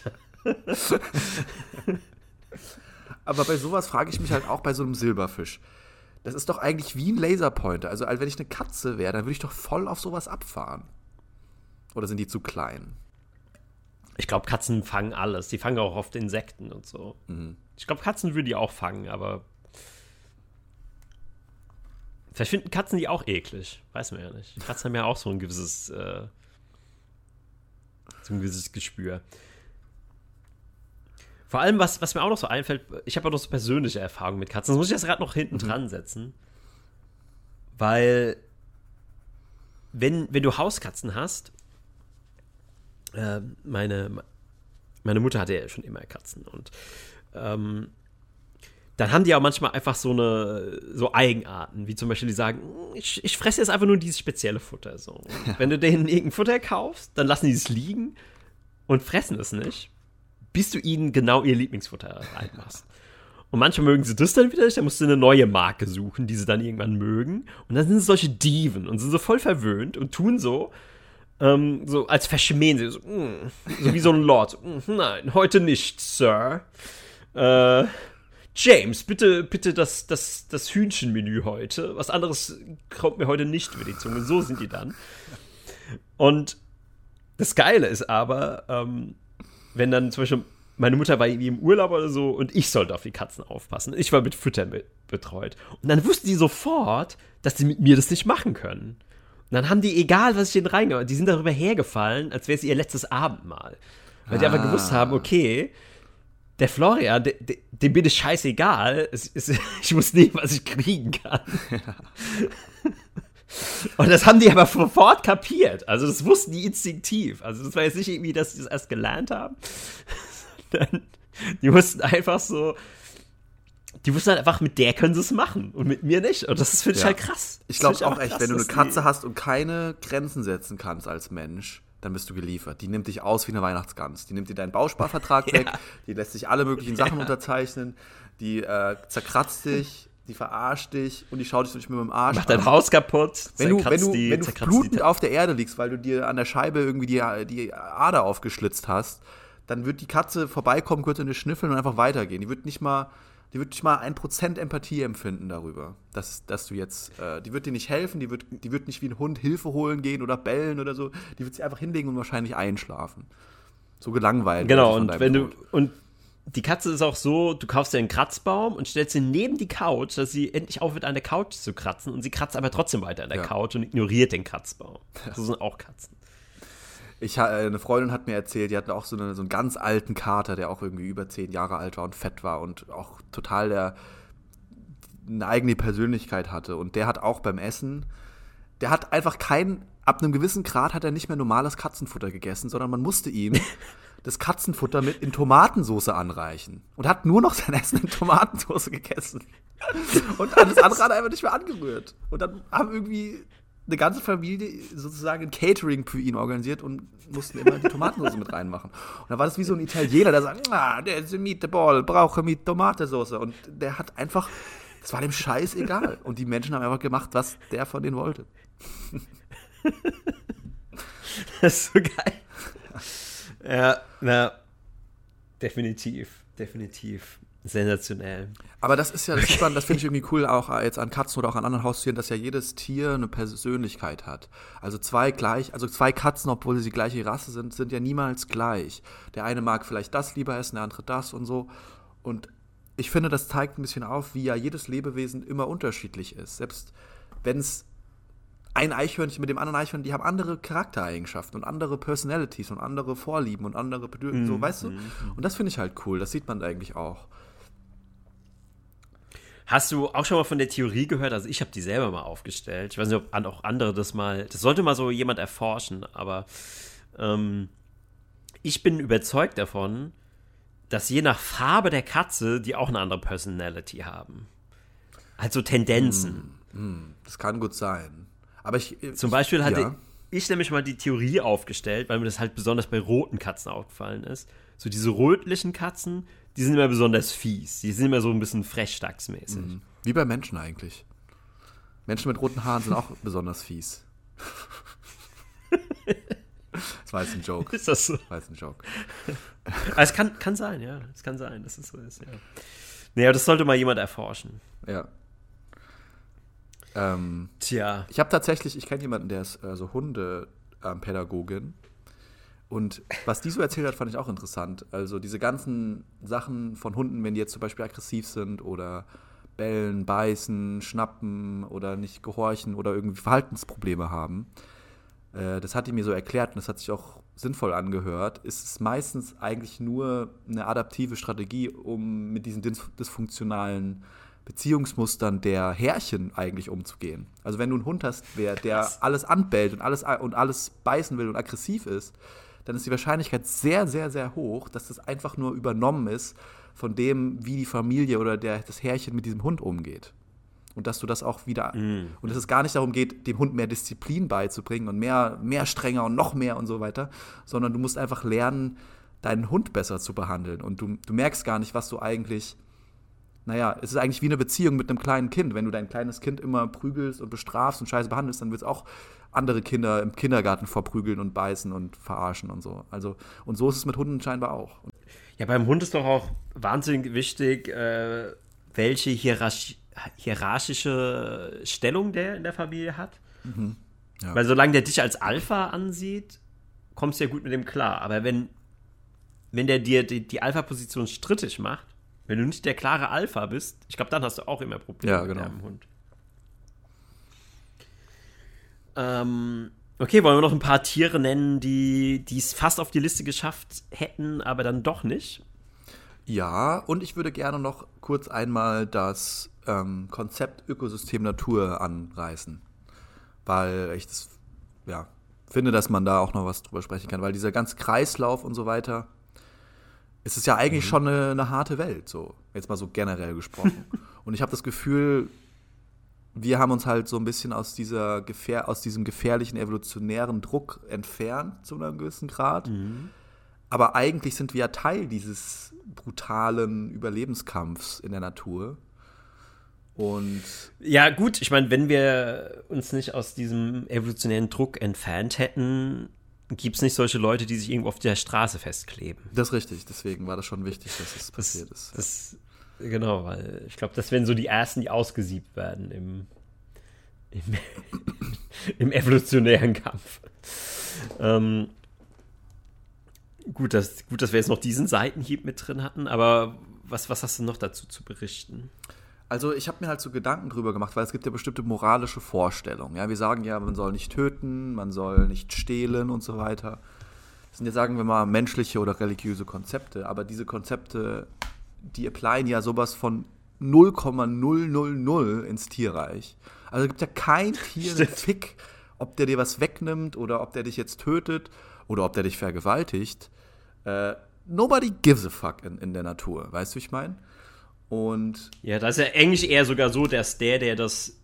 Aber bei sowas frage ich mich halt auch bei so einem Silberfisch. Das ist doch eigentlich wie ein Laserpointer. Also, wenn ich eine Katze wäre, dann würde ich doch voll auf sowas abfahren. Oder sind die zu klein? Ich glaube, Katzen fangen alles. Die fangen auch oft Insekten und so. Mhm. Ich glaube, Katzen würden die auch fangen, aber Vielleicht finden Katzen die auch eklig. Weiß man ja nicht. Katzen haben ja auch so ein gewisses, äh, so ein gewisses Gespür. Vor allem, was, was mir auch noch so einfällt, ich habe auch noch so persönliche Erfahrungen mit Katzen. Das muss ich jetzt gerade noch hinten mhm. dran setzen. Weil, wenn, wenn du Hauskatzen hast, äh, meine, meine Mutter hatte ja schon immer Katzen und ähm, dann haben die auch manchmal einfach so eine so Eigenarten, wie zum Beispiel die sagen, ich, ich fresse jetzt einfach nur dieses spezielle Futter. So. Ja. Wenn du denen irgendein Futter kaufst, dann lassen die es liegen und fressen es nicht, bis du ihnen genau ihr Lieblingsfutter reinmachst. Und manchmal mögen sie das dann wieder nicht, dann musst du eine neue Marke suchen, die sie dann irgendwann mögen. Und dann sind es solche Dieven und sind so voll verwöhnt und tun so, ähm, so als verschmähen sie, so, mm, so wie so ein Lord. Mm, nein, heute nicht, Sir. Äh, James, bitte, bitte das, das, das Hühnchenmenü heute. Was anderes kommt mir heute nicht über die Zunge. So sind die dann. Und das Geile ist aber, ähm, wenn dann zum Beispiel meine Mutter war irgendwie im Urlaub oder so und ich sollte auf die Katzen aufpassen. Ich war mit Füttern betreut. Und dann wussten die sofort, dass sie mit mir das nicht machen können. Und dann haben die, egal was ich denen reingemacht die sind darüber hergefallen, als wäre es ihr letztes Abendmahl. Weil ah. die einfach gewusst haben, okay, der Florian, de, de, dem bin ich scheißegal. Es, es, ich muss nehmen, was ich kriegen kann. Ja. Und das haben die aber sofort kapiert. Also das wussten die instinktiv. Also das war jetzt nicht irgendwie, dass sie das erst gelernt haben. die wussten einfach so, die wussten halt einfach, mit der können sie es machen und mit mir nicht. Und das finde ich ja. halt krass. Ich glaube auch echt, krass, wenn du eine Katze hast und keine Grenzen setzen kannst als Mensch, dann bist du geliefert. Die nimmt dich aus wie eine Weihnachtsgans. Die nimmt dir deinen Bausparvertrag ja. weg, die lässt sich alle möglichen Sachen ja. unterzeichnen, die äh, zerkratzt dich, die verarscht dich und die schaut dich mit dem Arsch Macht dein Haus kaputt. Wenn du, wenn du, die, wenn du blutend auf der Erde liegst, weil du dir an der Scheibe irgendwie die, die Ader aufgeschlitzt hast, dann wird die Katze vorbeikommen, kurz in die schnüffeln und einfach weitergehen. Die wird nicht mal die wird nicht mal ein Prozent Empathie empfinden darüber, dass, dass du jetzt, äh, die wird dir nicht helfen, die wird, die wird nicht wie ein Hund Hilfe holen gehen oder bellen oder so, die wird sich einfach hinlegen und wahrscheinlich einschlafen. So gelangweilt. Genau, und wenn Tod. du, und die Katze ist auch so, du kaufst dir einen Kratzbaum und stellst sie neben die Couch, dass sie endlich aufhört, an der Couch zu kratzen und sie kratzt aber trotzdem weiter an der ja. Couch und ignoriert den Kratzbaum. Ja. So sind auch Katzen. Ich, äh, eine Freundin hat mir erzählt, die hatte auch so, eine, so einen ganz alten Kater, der auch irgendwie über zehn Jahre alt war und fett war und auch total der, eine eigene Persönlichkeit hatte. Und der hat auch beim Essen, der hat einfach kein, ab einem gewissen Grad hat er nicht mehr normales Katzenfutter gegessen, sondern man musste ihm das Katzenfutter mit in Tomatensauce anreichen. Und hat nur noch sein Essen in Tomatensauce gegessen. Und alles andere hat er einfach nicht mehr angerührt. Und dann haben irgendwie eine ganze Familie sozusagen ein Catering für ihn organisiert und mussten immer die Tomatensauce mit reinmachen. Und da war das wie so ein Italiener, der sagt, ah, der ist ein Meatball, brauche mit Tomatensauce. Und der hat einfach, das war dem Scheiß egal. Und die Menschen haben einfach gemacht, was der von denen wollte. das ist so geil. Ja, na, definitiv, definitiv. Sensationell. Aber das ist ja, das, okay. das finde ich irgendwie cool, auch jetzt an Katzen oder auch an anderen Haustieren, dass ja jedes Tier eine Persönlichkeit hat. Also zwei gleich, also zwei Katzen, obwohl sie die gleiche Rasse sind, sind ja niemals gleich. Der eine mag vielleicht das lieber essen, der andere das und so. Und ich finde, das zeigt ein bisschen auf, wie ja jedes Lebewesen immer unterschiedlich ist. Selbst wenn es ein Eichhörnchen mit dem anderen Eichhörnchen, die haben andere Charaktereigenschaften und andere Personalities und andere Vorlieben und andere Bedürfnisse, mm, so, weißt du? Mhm. Und das finde ich halt cool, das sieht man eigentlich auch. Hast du auch schon mal von der Theorie gehört? Also ich habe die selber mal aufgestellt. Ich weiß nicht, ob auch andere das mal. Das sollte mal so jemand erforschen, aber ähm, ich bin überzeugt davon, dass je nach Farbe der Katze die auch eine andere Personality haben. Also Tendenzen. Mm, mm, das kann gut sein. Aber ich. Äh, Zum Beispiel hatte ja. ich nämlich mal die Theorie aufgestellt, weil mir das halt besonders bei roten Katzen aufgefallen ist. So diese rötlichen Katzen, die sind immer besonders fies. Die sind immer so ein bisschen frechstacksmäßig. Mhm. Wie bei Menschen eigentlich. Menschen mit roten Haaren sind auch besonders fies. Das war jetzt ein Joke. Ist das so? Das war jetzt ein Joke. Aber es kann, kann sein, ja. Es kann sein, dass es so ist, ja. Naja, das sollte mal jemand erforschen. Ja. Ähm, Tja. Ich habe tatsächlich, ich kenne jemanden, der ist äh, so Hundepädagogin. Und was die so erzählt hat, fand ich auch interessant. Also diese ganzen Sachen von Hunden, wenn die jetzt zum Beispiel aggressiv sind oder bellen, beißen, schnappen oder nicht gehorchen oder irgendwie Verhaltensprobleme haben, äh, das hat die mir so erklärt und das hat sich auch sinnvoll angehört, ist es meistens eigentlich nur eine adaptive Strategie, um mit diesen dysfunktionalen Beziehungsmustern der Herrchen eigentlich umzugehen. Also wenn du einen Hund hast, der, der alles anbellt und alles, und alles beißen will und aggressiv ist, dann ist die Wahrscheinlichkeit sehr, sehr, sehr hoch, dass das einfach nur übernommen ist von dem, wie die Familie oder der, das Herrchen mit diesem Hund umgeht. Und dass du das auch wieder. Mm. Und dass es gar nicht darum geht, dem Hund mehr Disziplin beizubringen und mehr, mehr strenger und noch mehr und so weiter, sondern du musst einfach lernen, deinen Hund besser zu behandeln. Und du, du merkst gar nicht, was du eigentlich. Naja, es ist eigentlich wie eine Beziehung mit einem kleinen Kind. Wenn du dein kleines Kind immer prügelst und bestrafst und scheiße behandelst, dann wird es auch andere Kinder im Kindergarten verprügeln und beißen und verarschen und so. Also, und so ist es mit Hunden scheinbar auch. Ja, beim Hund ist doch auch wahnsinnig wichtig, äh, welche Hierarchie hierarchische Stellung der in der Familie hat. Mhm. Ja. Weil solange der dich als Alpha ansieht, kommst du ja gut mit dem klar. Aber wenn, wenn der dir die, die Alpha-Position strittig macht, wenn du nicht der klare Alpha bist, ich glaube, dann hast du auch immer Probleme ja, genau. mit deinem Hund. Ähm, okay, wollen wir noch ein paar Tiere nennen, die es fast auf die Liste geschafft hätten, aber dann doch nicht? Ja, und ich würde gerne noch kurz einmal das ähm, Konzept Ökosystem Natur anreißen. Weil ich das, ja, finde, dass man da auch noch was drüber sprechen kann. Weil dieser ganze Kreislauf und so weiter, es ist ja eigentlich mhm. schon eine, eine, harte Welt, so. Jetzt mal so generell gesprochen. und ich habe das Gefühl, wir haben uns halt so ein bisschen aus, dieser Gefähr aus diesem gefährlichen evolutionären Druck entfernt, zu einem gewissen Grad. Mhm. Aber eigentlich sind wir ja Teil dieses brutalen Überlebenskampfs in der Natur. Und ja, gut, ich meine, wenn wir uns nicht aus diesem evolutionären Druck entfernt hätten, gibt es nicht solche Leute, die sich irgendwo auf der Straße festkleben. Das ist richtig, deswegen war das schon wichtig, dass es das, passiert ist. Das, genau, weil ich glaube, das wären so die ersten, die ausgesiebt werden im, im, im evolutionären Kampf. Ähm, gut, dass, gut, dass wir jetzt noch diesen Seitenhieb mit drin hatten, aber was, was hast du noch dazu zu berichten? Also ich habe mir halt so Gedanken drüber gemacht, weil es gibt ja bestimmte moralische Vorstellungen. Ja, wir sagen ja, man soll nicht töten, man soll nicht stehlen und so weiter. Das sind ja, sagen wir mal, menschliche oder religiöse Konzepte, aber diese Konzepte, die applyen ja sowas von 0,000 ins Tierreich. Also es gibt ja kein Tier, einen Fick, ob der dir was wegnimmt oder ob der dich jetzt tötet oder ob der dich vergewaltigt. Äh, nobody gives a fuck in, in der Natur, weißt du, ich meine? Und ja, da ist ja eigentlich eher sogar so, dass der, der das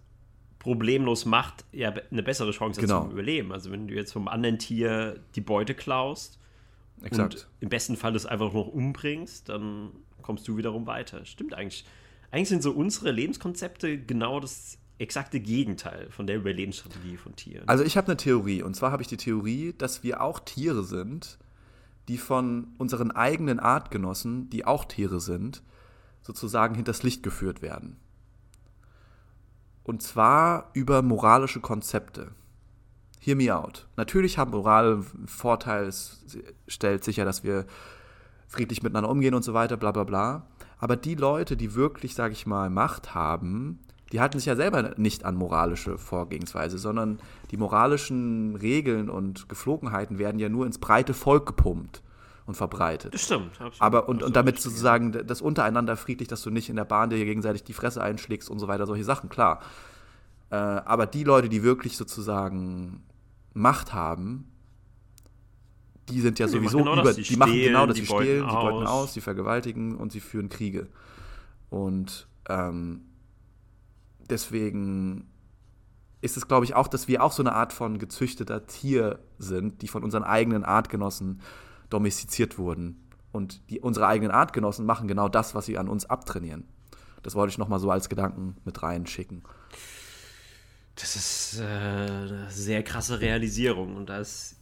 problemlos macht, ja eine bessere Chance hat genau. zum Überleben. Also wenn du jetzt vom anderen Tier die Beute klaust Exakt. und im besten Fall das einfach noch umbringst, dann kommst du wiederum weiter. Stimmt eigentlich. Eigentlich sind so unsere Lebenskonzepte genau das exakte Gegenteil von der Überlebensstrategie von Tieren. Also ich habe eine Theorie und zwar habe ich die Theorie, dass wir auch Tiere sind, die von unseren eigenen Artgenossen, die auch Tiere sind, sozusagen hinters Licht geführt werden. Und zwar über moralische Konzepte. Hear me out. Natürlich haben Moral einen Vorteil, es stellt sicher, dass wir friedlich miteinander umgehen und so weiter, bla bla bla. Aber die Leute, die wirklich, sage ich mal, Macht haben, die halten sich ja selber nicht an moralische Vorgehensweise, sondern die moralischen Regeln und Geflogenheiten werden ja nur ins breite Volk gepumpt und verbreitet. Das stimmt. Absolut. Aber und, und damit sozusagen das untereinander friedlich, dass du nicht in der Bahn dir gegenseitig die Fresse einschlägst und so weiter, solche Sachen, klar. Äh, aber die Leute, die wirklich sozusagen Macht haben, die sind ja die sowieso genau über, das, die, die machen genau das, die, die stehlen, aus. die beuten aus, die vergewaltigen und sie führen Kriege. Und ähm, deswegen ist es, glaube ich, auch, dass wir auch so eine Art von gezüchteter Tier sind, die von unseren eigenen Artgenossen domestiziert wurden. Und die, unsere eigenen Artgenossen machen genau das, was sie an uns abtrainieren. Das wollte ich nochmal so als Gedanken mit reinschicken. Das ist äh, eine sehr krasse Realisierung und da ist,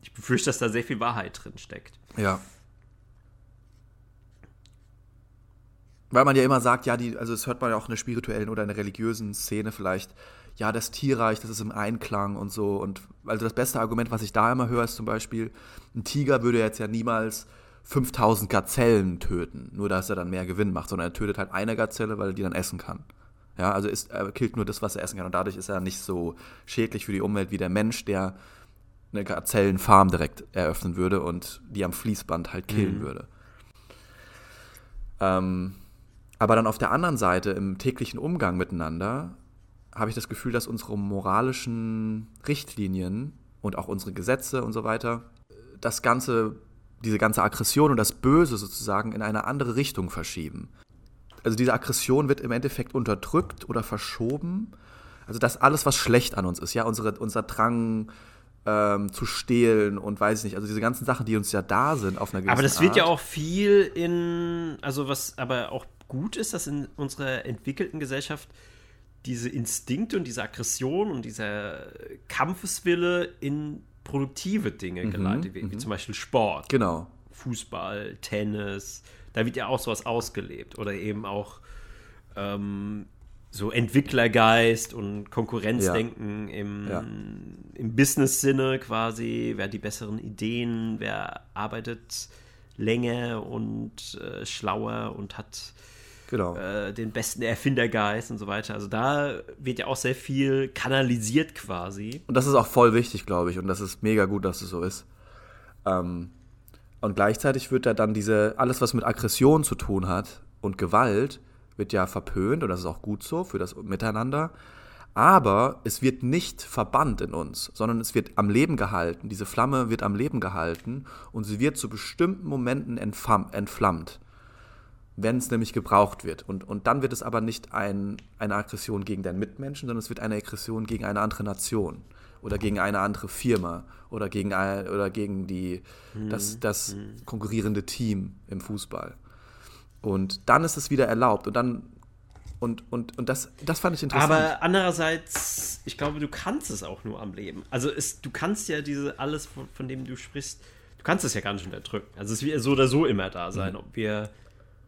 ich befürchte, dass da sehr viel Wahrheit drin steckt. Ja. Weil man ja immer sagt, ja, die, also das hört man ja auch in der spirituellen oder in der religiösen Szene vielleicht, ja, das Tierreich, das ist im Einklang und so. Und also das beste Argument, was ich da immer höre, ist zum Beispiel, ein Tiger würde jetzt ja niemals 5000 Gazellen töten, nur dass er dann mehr Gewinn macht, sondern er tötet halt eine Gazelle, weil er die dann essen kann. Ja, also ist, er killt nur das, was er essen kann und dadurch ist er nicht so schädlich für die Umwelt wie der Mensch, der eine Gazellenfarm direkt eröffnen würde und die am Fließband halt killen mhm. würde. Ähm, aber dann auf der anderen Seite, im täglichen Umgang miteinander, habe ich das Gefühl, dass unsere moralischen Richtlinien und auch unsere Gesetze und so weiter das ganze, diese ganze Aggression und das Böse sozusagen in eine andere Richtung verschieben. Also diese Aggression wird im Endeffekt unterdrückt oder verschoben. Also das alles, was schlecht an uns ist, ja, unsere, unser Drang, ähm, zu stehlen und weiß ich nicht, also diese ganzen Sachen, die uns ja da sind auf einer gewissen Aber das wird Art. ja auch viel in, also was aber auch gut ist, dass in unserer entwickelten Gesellschaft diese Instinkte und diese Aggression und dieser Kampfeswille in produktive Dinge mhm, geleitet wird, wie mhm. zum Beispiel Sport. Genau. Fußball, Tennis, da wird ja auch sowas ausgelebt. Oder eben auch ähm, so Entwicklergeist und Konkurrenzdenken ja. im, ja. im Business-Sinne quasi. Wer hat die besseren Ideen, wer arbeitet länger und äh, schlauer und hat genau. äh, den besten Erfindergeist und so weiter. Also da wird ja auch sehr viel kanalisiert quasi. Und das ist auch voll wichtig, glaube ich. Und das ist mega gut, dass es so ist. Ähm, und gleichzeitig wird da dann diese, alles, was mit Aggression zu tun hat und Gewalt, wird ja verpönt und das ist auch gut so für das Miteinander. Aber es wird nicht verbannt in uns, sondern es wird am Leben gehalten. Diese Flamme wird am Leben gehalten und sie wird zu bestimmten Momenten entflammt, wenn es nämlich gebraucht wird. Und, und dann wird es aber nicht ein, eine Aggression gegen deinen Mitmenschen, sondern es wird eine Aggression gegen eine andere Nation oder gegen eine andere Firma oder gegen, oder gegen die, mhm. das, das mhm. konkurrierende Team im Fußball. Und dann ist es wieder erlaubt und dann und, und, und das, das fand ich interessant. Aber andererseits, ich glaube, du kannst es auch nur am Leben. Also es, du kannst ja diese, alles, von, von dem du sprichst, du kannst es ja gar nicht unterdrücken. Also es wird so oder so immer da sein, mhm. ob wir,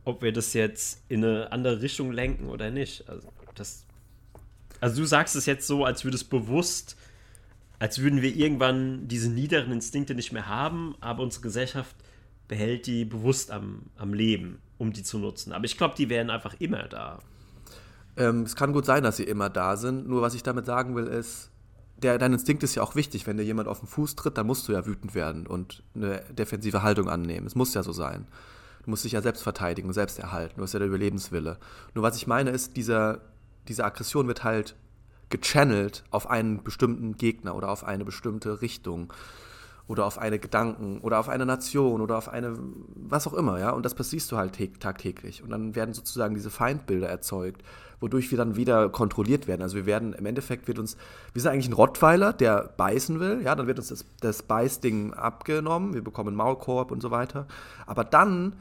ob wir das jetzt in eine andere Richtung lenken oder nicht. Also, das, also du sagst es jetzt so, als würde es bewusst, als würden wir irgendwann diese niederen Instinkte nicht mehr haben, aber unsere Gesellschaft behält die bewusst am, am Leben um die zu nutzen. Aber ich glaube, die wären einfach immer da. Ähm, es kann gut sein, dass sie immer da sind. Nur was ich damit sagen will, ist, der, dein Instinkt ist ja auch wichtig. Wenn dir jemand auf den Fuß tritt, dann musst du ja wütend werden und eine defensive Haltung annehmen. Es muss ja so sein. Du musst dich ja selbst verteidigen, selbst erhalten. Du hast ja der Überlebenswille. Nur was ich meine ist, dieser, diese Aggression wird halt gechannelt auf einen bestimmten Gegner oder auf eine bestimmte Richtung oder auf eine Gedanken oder auf eine Nation oder auf eine, was auch immer, ja. Und das passiert du halt tagtäglich. Und dann werden sozusagen diese Feindbilder erzeugt, wodurch wir dann wieder kontrolliert werden. Also wir werden, im Endeffekt wird uns, wir sind eigentlich ein Rottweiler, der beißen will, ja, dann wird uns das, das Beißding abgenommen, wir bekommen Maulkorb und so weiter. Aber dann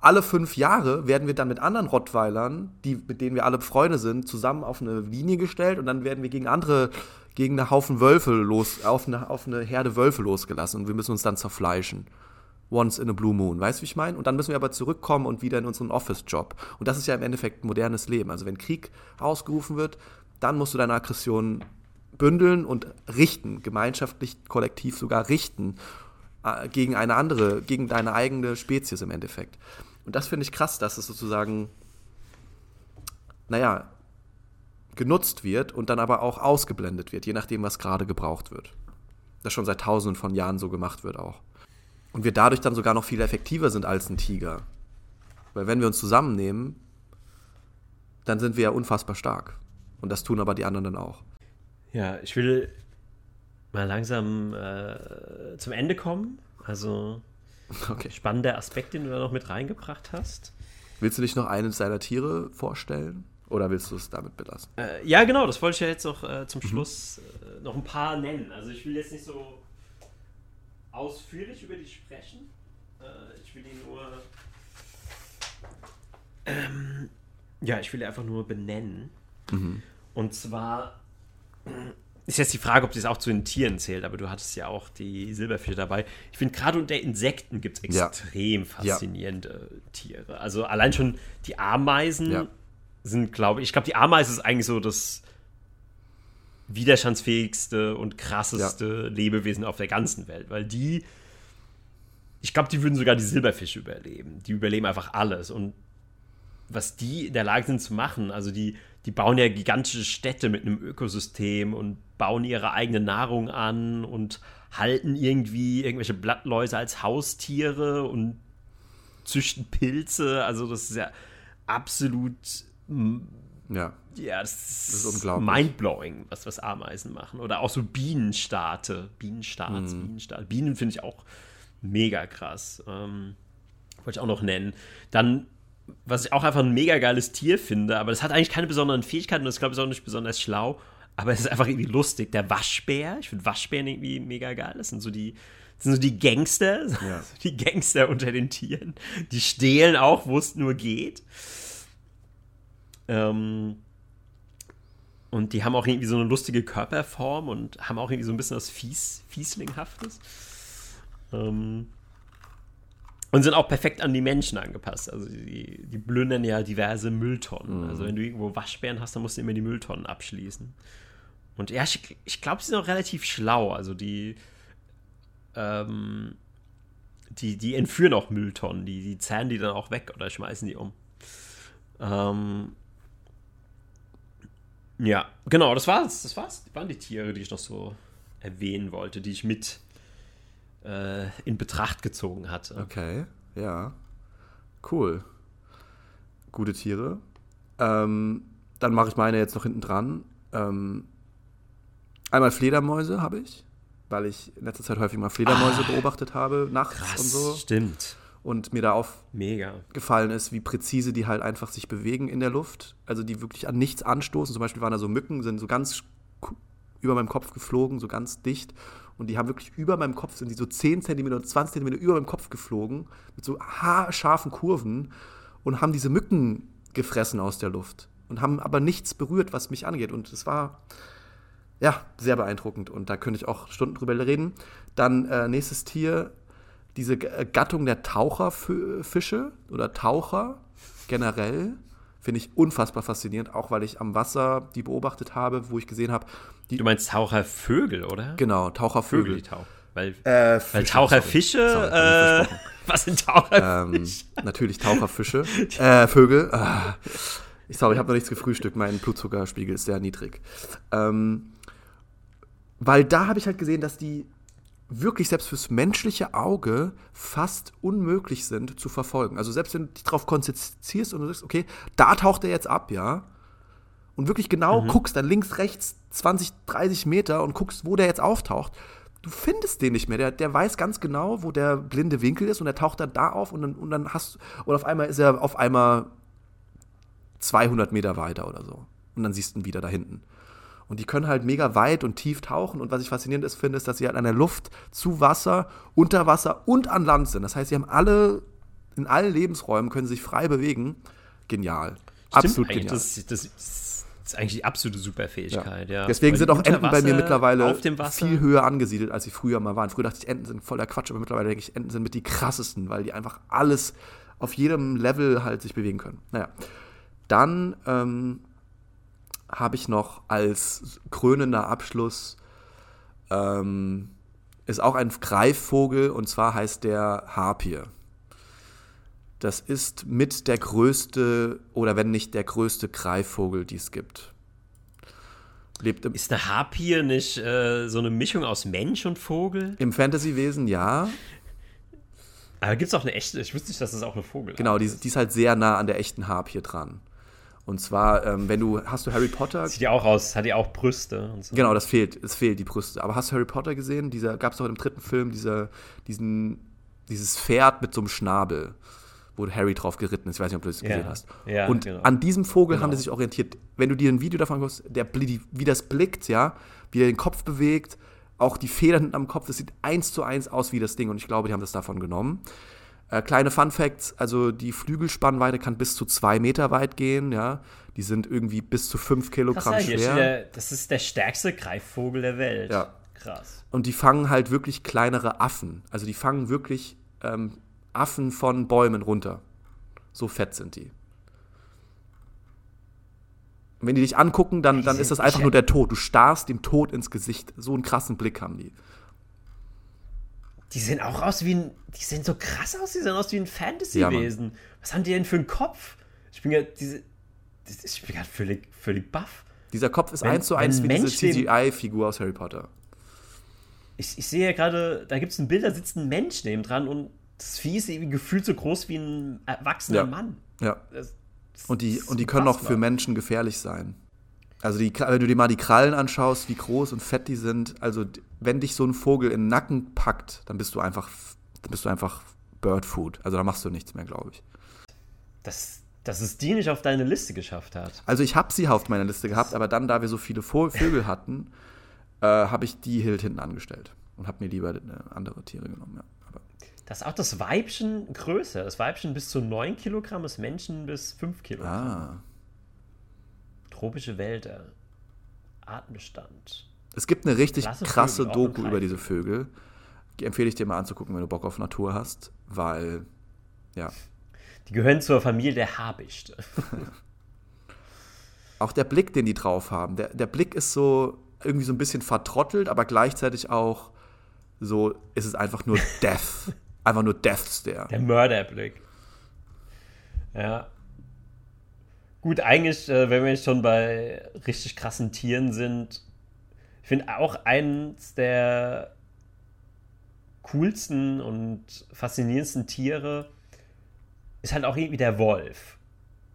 alle fünf Jahre werden wir dann mit anderen Rottweilern, die, mit denen wir alle Freunde sind, zusammen auf eine Linie gestellt und dann werden wir gegen andere gegen einen Haufen Wölfe los, auf eine, auf eine Herde Wölfe losgelassen und wir müssen uns dann zerfleischen. Once in a Blue Moon, weißt du, wie ich meine? Und dann müssen wir aber zurückkommen und wieder in unseren Office-Job. Und das ist ja im Endeffekt modernes Leben. Also wenn Krieg ausgerufen wird, dann musst du deine Aggression bündeln und richten, gemeinschaftlich, kollektiv sogar richten äh, gegen eine andere, gegen deine eigene Spezies im Endeffekt. Und das finde ich krass, dass es sozusagen, naja, genutzt wird und dann aber auch ausgeblendet wird, je nachdem, was gerade gebraucht wird. Das schon seit tausenden von Jahren so gemacht wird auch. Und wir dadurch dann sogar noch viel effektiver sind als ein Tiger. Weil wenn wir uns zusammennehmen, dann sind wir ja unfassbar stark. Und das tun aber die anderen dann auch. Ja, ich will mal langsam äh, zum Ende kommen. Also okay. spannender Aspekt, den du da noch mit reingebracht hast. Willst du dich noch eines deiner Tiere vorstellen? Oder willst du es damit belassen? Äh, ja, genau, das wollte ich ja jetzt auch äh, zum mhm. Schluss äh, noch ein paar nennen. Also ich will jetzt nicht so ausführlich über die sprechen. Äh, ich will die nur. Ähm, ja, ich will die einfach nur benennen. Mhm. Und zwar ist jetzt die Frage, ob das auch zu den Tieren zählt, aber du hattest ja auch die Silberfische dabei. Ich finde, gerade unter Insekten gibt es extrem ja. faszinierende ja. Tiere. Also allein schon die Ameisen ja sind, glaube ich, ich glaube, die Ameise ist eigentlich so das widerstandsfähigste und krasseste. Lebewesen auf der ganzen Welt, weil die ich glaube, die würden sogar die Silberfische überleben. Die überleben einfach alles. Und was die in der Lage sind zu machen, also die, die bauen ja gigantische Städte mit einem Ökosystem und bauen ihre eigene Nahrung an und halten irgendwie irgendwelche Blattläuse als Haustiere und züchten Pilze. Also das ist ja absolut ja. Ja, das, das ist unglaublich. Mindblowing, was, was Ameisen machen. Oder auch so Bienenstaate. Bienenstarts, mm. Bienenstaate. Bienen finde ich auch mega krass. Ähm, wollte ich auch noch nennen. Dann, was ich auch einfach ein mega geiles Tier finde, aber das hat eigentlich keine besonderen Fähigkeiten und das ist, glaube ich, auch nicht besonders schlau. Aber es ist einfach irgendwie lustig. Der Waschbär, ich finde Waschbären irgendwie mega geil. Das sind so die, sind so die Gangster, ja. die Gangster unter den Tieren. Die stehlen auch, wo es nur geht. Ähm, und die haben auch irgendwie so eine lustige Körperform und haben auch irgendwie so ein bisschen was Fies, Fieslinghaftes. Ähm, und sind auch perfekt an die Menschen angepasst. Also die, die plündern ja diverse Mülltonnen. Mhm. Also wenn du irgendwo Waschbären hast, dann musst du immer die Mülltonnen abschließen. Und ja, ich, ich glaube, sie sind auch relativ schlau. Also die, ähm, die, die entführen auch Mülltonnen. Die, die zerren die dann auch weg oder schmeißen die um. Ähm, ja, genau, das war's. Das war's. Das waren die Tiere, die ich noch so erwähnen wollte, die ich mit äh, in Betracht gezogen hatte. Okay, ja. Cool. Gute Tiere. Ähm, dann mache ich meine jetzt noch hinten dran. Ähm, einmal Fledermäuse habe ich, weil ich in letzter Zeit häufig mal Fledermäuse ah, beobachtet habe, nachts krass, und so. Stimmt und mir da aufgefallen ist, wie präzise die halt einfach sich bewegen in der Luft. Also die wirklich an nichts anstoßen. Zum Beispiel waren da so Mücken, sind so ganz über meinem Kopf geflogen, so ganz dicht. Und die haben wirklich über meinem Kopf, sind die so 10 cm und 20 cm über meinem Kopf geflogen, mit so haarscharfen Kurven und haben diese Mücken gefressen aus der Luft. Und haben aber nichts berührt, was mich angeht. Und es war, ja, sehr beeindruckend. Und da könnte ich auch Stunden drüber reden. Dann äh, nächstes Tier diese äh, Gattung der Taucherfische oder Taucher generell finde ich unfassbar faszinierend, auch weil ich am Wasser die beobachtet habe, wo ich gesehen habe. Du meinst Tauchervögel, oder? Genau, Tauchervögel. Vögel, Tauch. Weil, äh, weil Taucherfische, sorry, sorry, äh, was sind Taucherfische? Ähm, natürlich Taucherfische. äh, Vögel. Ah. Ich sorry, ich habe noch nichts gefrühstückt. Mein Blutzuckerspiegel ist sehr niedrig. Ähm, weil da habe ich halt gesehen, dass die wirklich selbst fürs menschliche Auge fast unmöglich sind zu verfolgen. Also selbst wenn du dich darauf konzentrierst und du sagst, okay, da taucht er jetzt ab, ja, und wirklich genau mhm. guckst, dann links, rechts 20, 30 Meter und guckst, wo der jetzt auftaucht, du findest den nicht mehr. Der, der weiß ganz genau, wo der blinde Winkel ist und er taucht dann da auf und dann, und dann hast und auf einmal ist er auf einmal 200 Meter weiter oder so. Und dann siehst du ihn wieder da hinten. Und die können halt mega weit und tief tauchen. Und was ich faszinierend ist, finde, ist, dass sie halt an der Luft, zu Wasser, unter Wasser und an Land sind. Das heißt, sie haben alle, in allen Lebensräumen können sich frei bewegen. Genial. Stimmt Absolut genial. Das, das, ist eigentlich die absolute Superfähigkeit, ja. ja. Deswegen sind auch Enten bei mir mittlerweile viel höher angesiedelt, als sie früher mal waren. Früher dachte ich, Enten sind voller Quatsch, aber mittlerweile denke ich, Enten sind mit die krassesten, weil die einfach alles auf jedem Level halt sich bewegen können. Naja. Dann ähm, habe ich noch als krönender Abschluss, ähm, ist auch ein Greifvogel und zwar heißt der Harpier. Das ist mit der größte oder wenn nicht der größte Greifvogel, die es gibt. Lebt im ist der Harpier nicht äh, so eine Mischung aus Mensch und Vogel? Im Fantasy-Wesen ja. Aber gibt es auch eine echte, ich wusste nicht, dass das auch eine Vogel ist. Genau, die, die, ist halt sehr nah an der echten Harpier dran. Und zwar, ähm, wenn du, hast du Harry Potter. Sieht ja auch aus, hat ja auch Brüste und so. Genau, das fehlt, es fehlt die Brüste. Aber hast du Harry Potter gesehen? Dieser, gab es doch im dritten Film dieser, diesen, dieses Pferd mit so einem Schnabel, wo Harry drauf geritten ist. Ich weiß nicht, ob du das gesehen ja. hast. Ja, und genau. an diesem Vogel genau. haben die sich orientiert. Wenn du dir ein Video davon anguckst, der, wie das blickt, ja, wie er den Kopf bewegt, auch die Federn hinten am Kopf, das sieht eins zu eins aus wie das Ding. Und ich glaube, die haben das davon genommen. Äh, kleine Fun Facts, also die Flügelspannweite kann bis zu zwei Meter weit gehen, ja. Die sind irgendwie bis zu fünf Kilogramm Krass, schwer. Der, das ist der stärkste Greifvogel der Welt. Ja. Krass. Und die fangen halt wirklich kleinere Affen. Also die fangen wirklich ähm, Affen von Bäumen runter. So fett sind die. Und wenn die dich angucken, dann, dann ist das einfach nur der Tod. Du starrst dem Tod ins Gesicht. So einen krassen Blick haben die. Die sehen auch aus wie ein. Die sehen so krass aus, die sehen aus wie ein Fantasy-Wesen. Ja, Was haben die denn für einen Kopf? Ich bin diese. Ich bin gerade völlig, völlig baff. Dieser Kopf ist eins zu eins wie diese CGI-Figur aus Harry Potter. Ich, ich sehe ja gerade, da gibt es ein Bild, da sitzt ein Mensch neben dran und das Vieh ist irgendwie gefühlt so groß wie ein erwachsener ja. Mann. Ja. Das, das und die, und die können auch für Menschen gefährlich sein. Also die, wenn du dir mal die Krallen anschaust, wie groß und fett die sind, also wenn dich so ein Vogel in den Nacken packt, dann bist du einfach, dann bist du einfach Birdfood. Also da machst du nichts mehr, glaube ich. Das, dass es die nicht auf deine Liste geschafft hat. Also ich habe sie auf meiner Liste gehabt, aber dann, da wir so viele Vögel hatten, äh, habe ich die Hild hinten angestellt und habe mir lieber äh, andere Tiere genommen. Ja. Aber das ist auch das Weibchen größer. Das Weibchen bis zu 9 Kilogramm, das Männchen bis 5 Kilogramm. Ah. Tropische Wälder. Artenbestand. Es gibt eine richtig Klasse krasse Vögel, Doku über diese Vögel. Die empfehle ich dir mal anzugucken, wenn du Bock auf Natur hast, weil, ja, die gehören zur Familie der Habichte. auch der Blick, den die drauf haben. Der, der Blick ist so irgendwie so ein bisschen vertrottelt, aber gleichzeitig auch so, ist es einfach nur Death. einfach nur Death Stare. Der Mörderblick. Ja. Gut, eigentlich, äh, wenn wir schon bei richtig krassen Tieren sind, ich finde auch eins der coolsten und faszinierendsten Tiere ist halt auch irgendwie der Wolf.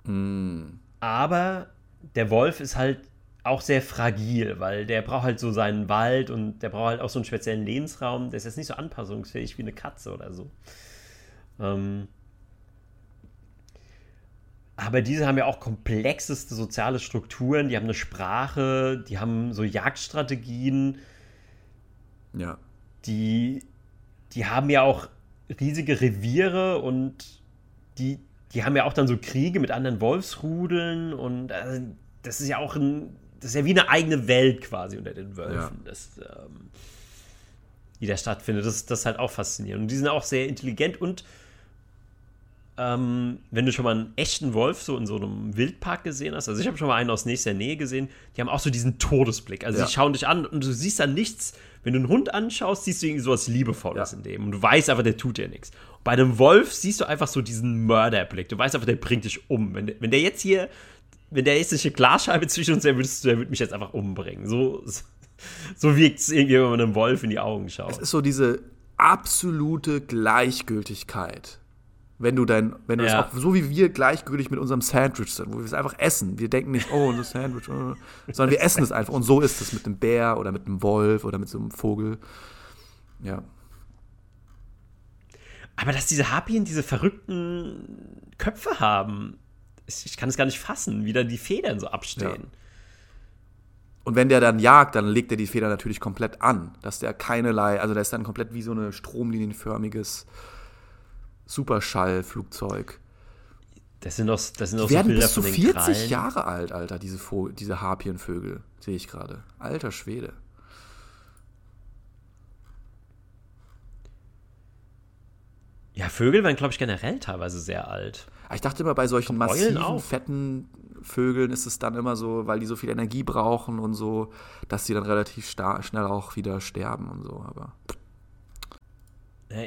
Mm. Aber der Wolf ist halt auch sehr fragil, weil der braucht halt so seinen Wald und der braucht halt auch so einen speziellen Lebensraum. Der ist jetzt nicht so anpassungsfähig wie eine Katze oder so. Ähm aber diese haben ja auch komplexeste soziale Strukturen, die haben eine Sprache, die haben so Jagdstrategien. Ja. Die, die haben ja auch riesige Reviere und die, die haben ja auch dann so Kriege mit anderen Wolfsrudeln und also, das ist ja auch ein, das ist ja wie eine eigene Welt quasi unter den Wölfen, ja. das, ähm, die da stattfindet. Das, das ist halt auch faszinierend. Und die sind auch sehr intelligent und ähm, wenn du schon mal einen echten Wolf so in so einem Wildpark gesehen hast, also ich habe schon mal einen aus nächster Nähe gesehen, die haben auch so diesen Todesblick. Also ja. die schauen dich an und du siehst dann nichts. Wenn du einen Hund anschaust, siehst du irgendwie sowas Liebevolles ja. in dem. Und du weißt aber, der tut dir nichts. Bei einem Wolf siehst du einfach so diesen Mörderblick. Du weißt einfach, der bringt dich um. Wenn, wenn der jetzt hier, wenn der jetzt nicht eine Glasscheibe zwischen uns wäre, würdest du, der würde mich jetzt einfach umbringen. So, so wirkt es irgendwie, wenn man einem Wolf in die Augen schaut. Es ist so diese absolute Gleichgültigkeit wenn du dein, wenn du ja. auch so wie wir gleichgültig mit unserem Sandwich sind, wo wir es einfach essen. Wir denken nicht, oh, unser Sandwich, oh, sondern wir essen es einfach. Und so ist es mit einem Bär oder mit einem Wolf oder mit so einem Vogel. Ja. Aber dass diese Harpien diese verrückten Köpfe haben, ich kann es gar nicht fassen, wie da die Federn so abstehen. Ja. Und wenn der dann jagt, dann legt er die Feder natürlich komplett an, dass der keinerlei, also der ist dann komplett wie so ein stromlinienförmiges Superschallflugzeug. Das sind doch, das sind doch die so werden Bilder bis zu 40 Krallen. Jahre alt, Alter, diese, diese Harpienvögel, sehe ich gerade. Alter Schwede. Ja, Vögel waren, glaube ich, generell teilweise sehr alt. Ich dachte immer, bei solchen massiven, fetten Vögeln ist es dann immer so, weil die so viel Energie brauchen und so, dass sie dann relativ schnell auch wieder sterben und so. Aber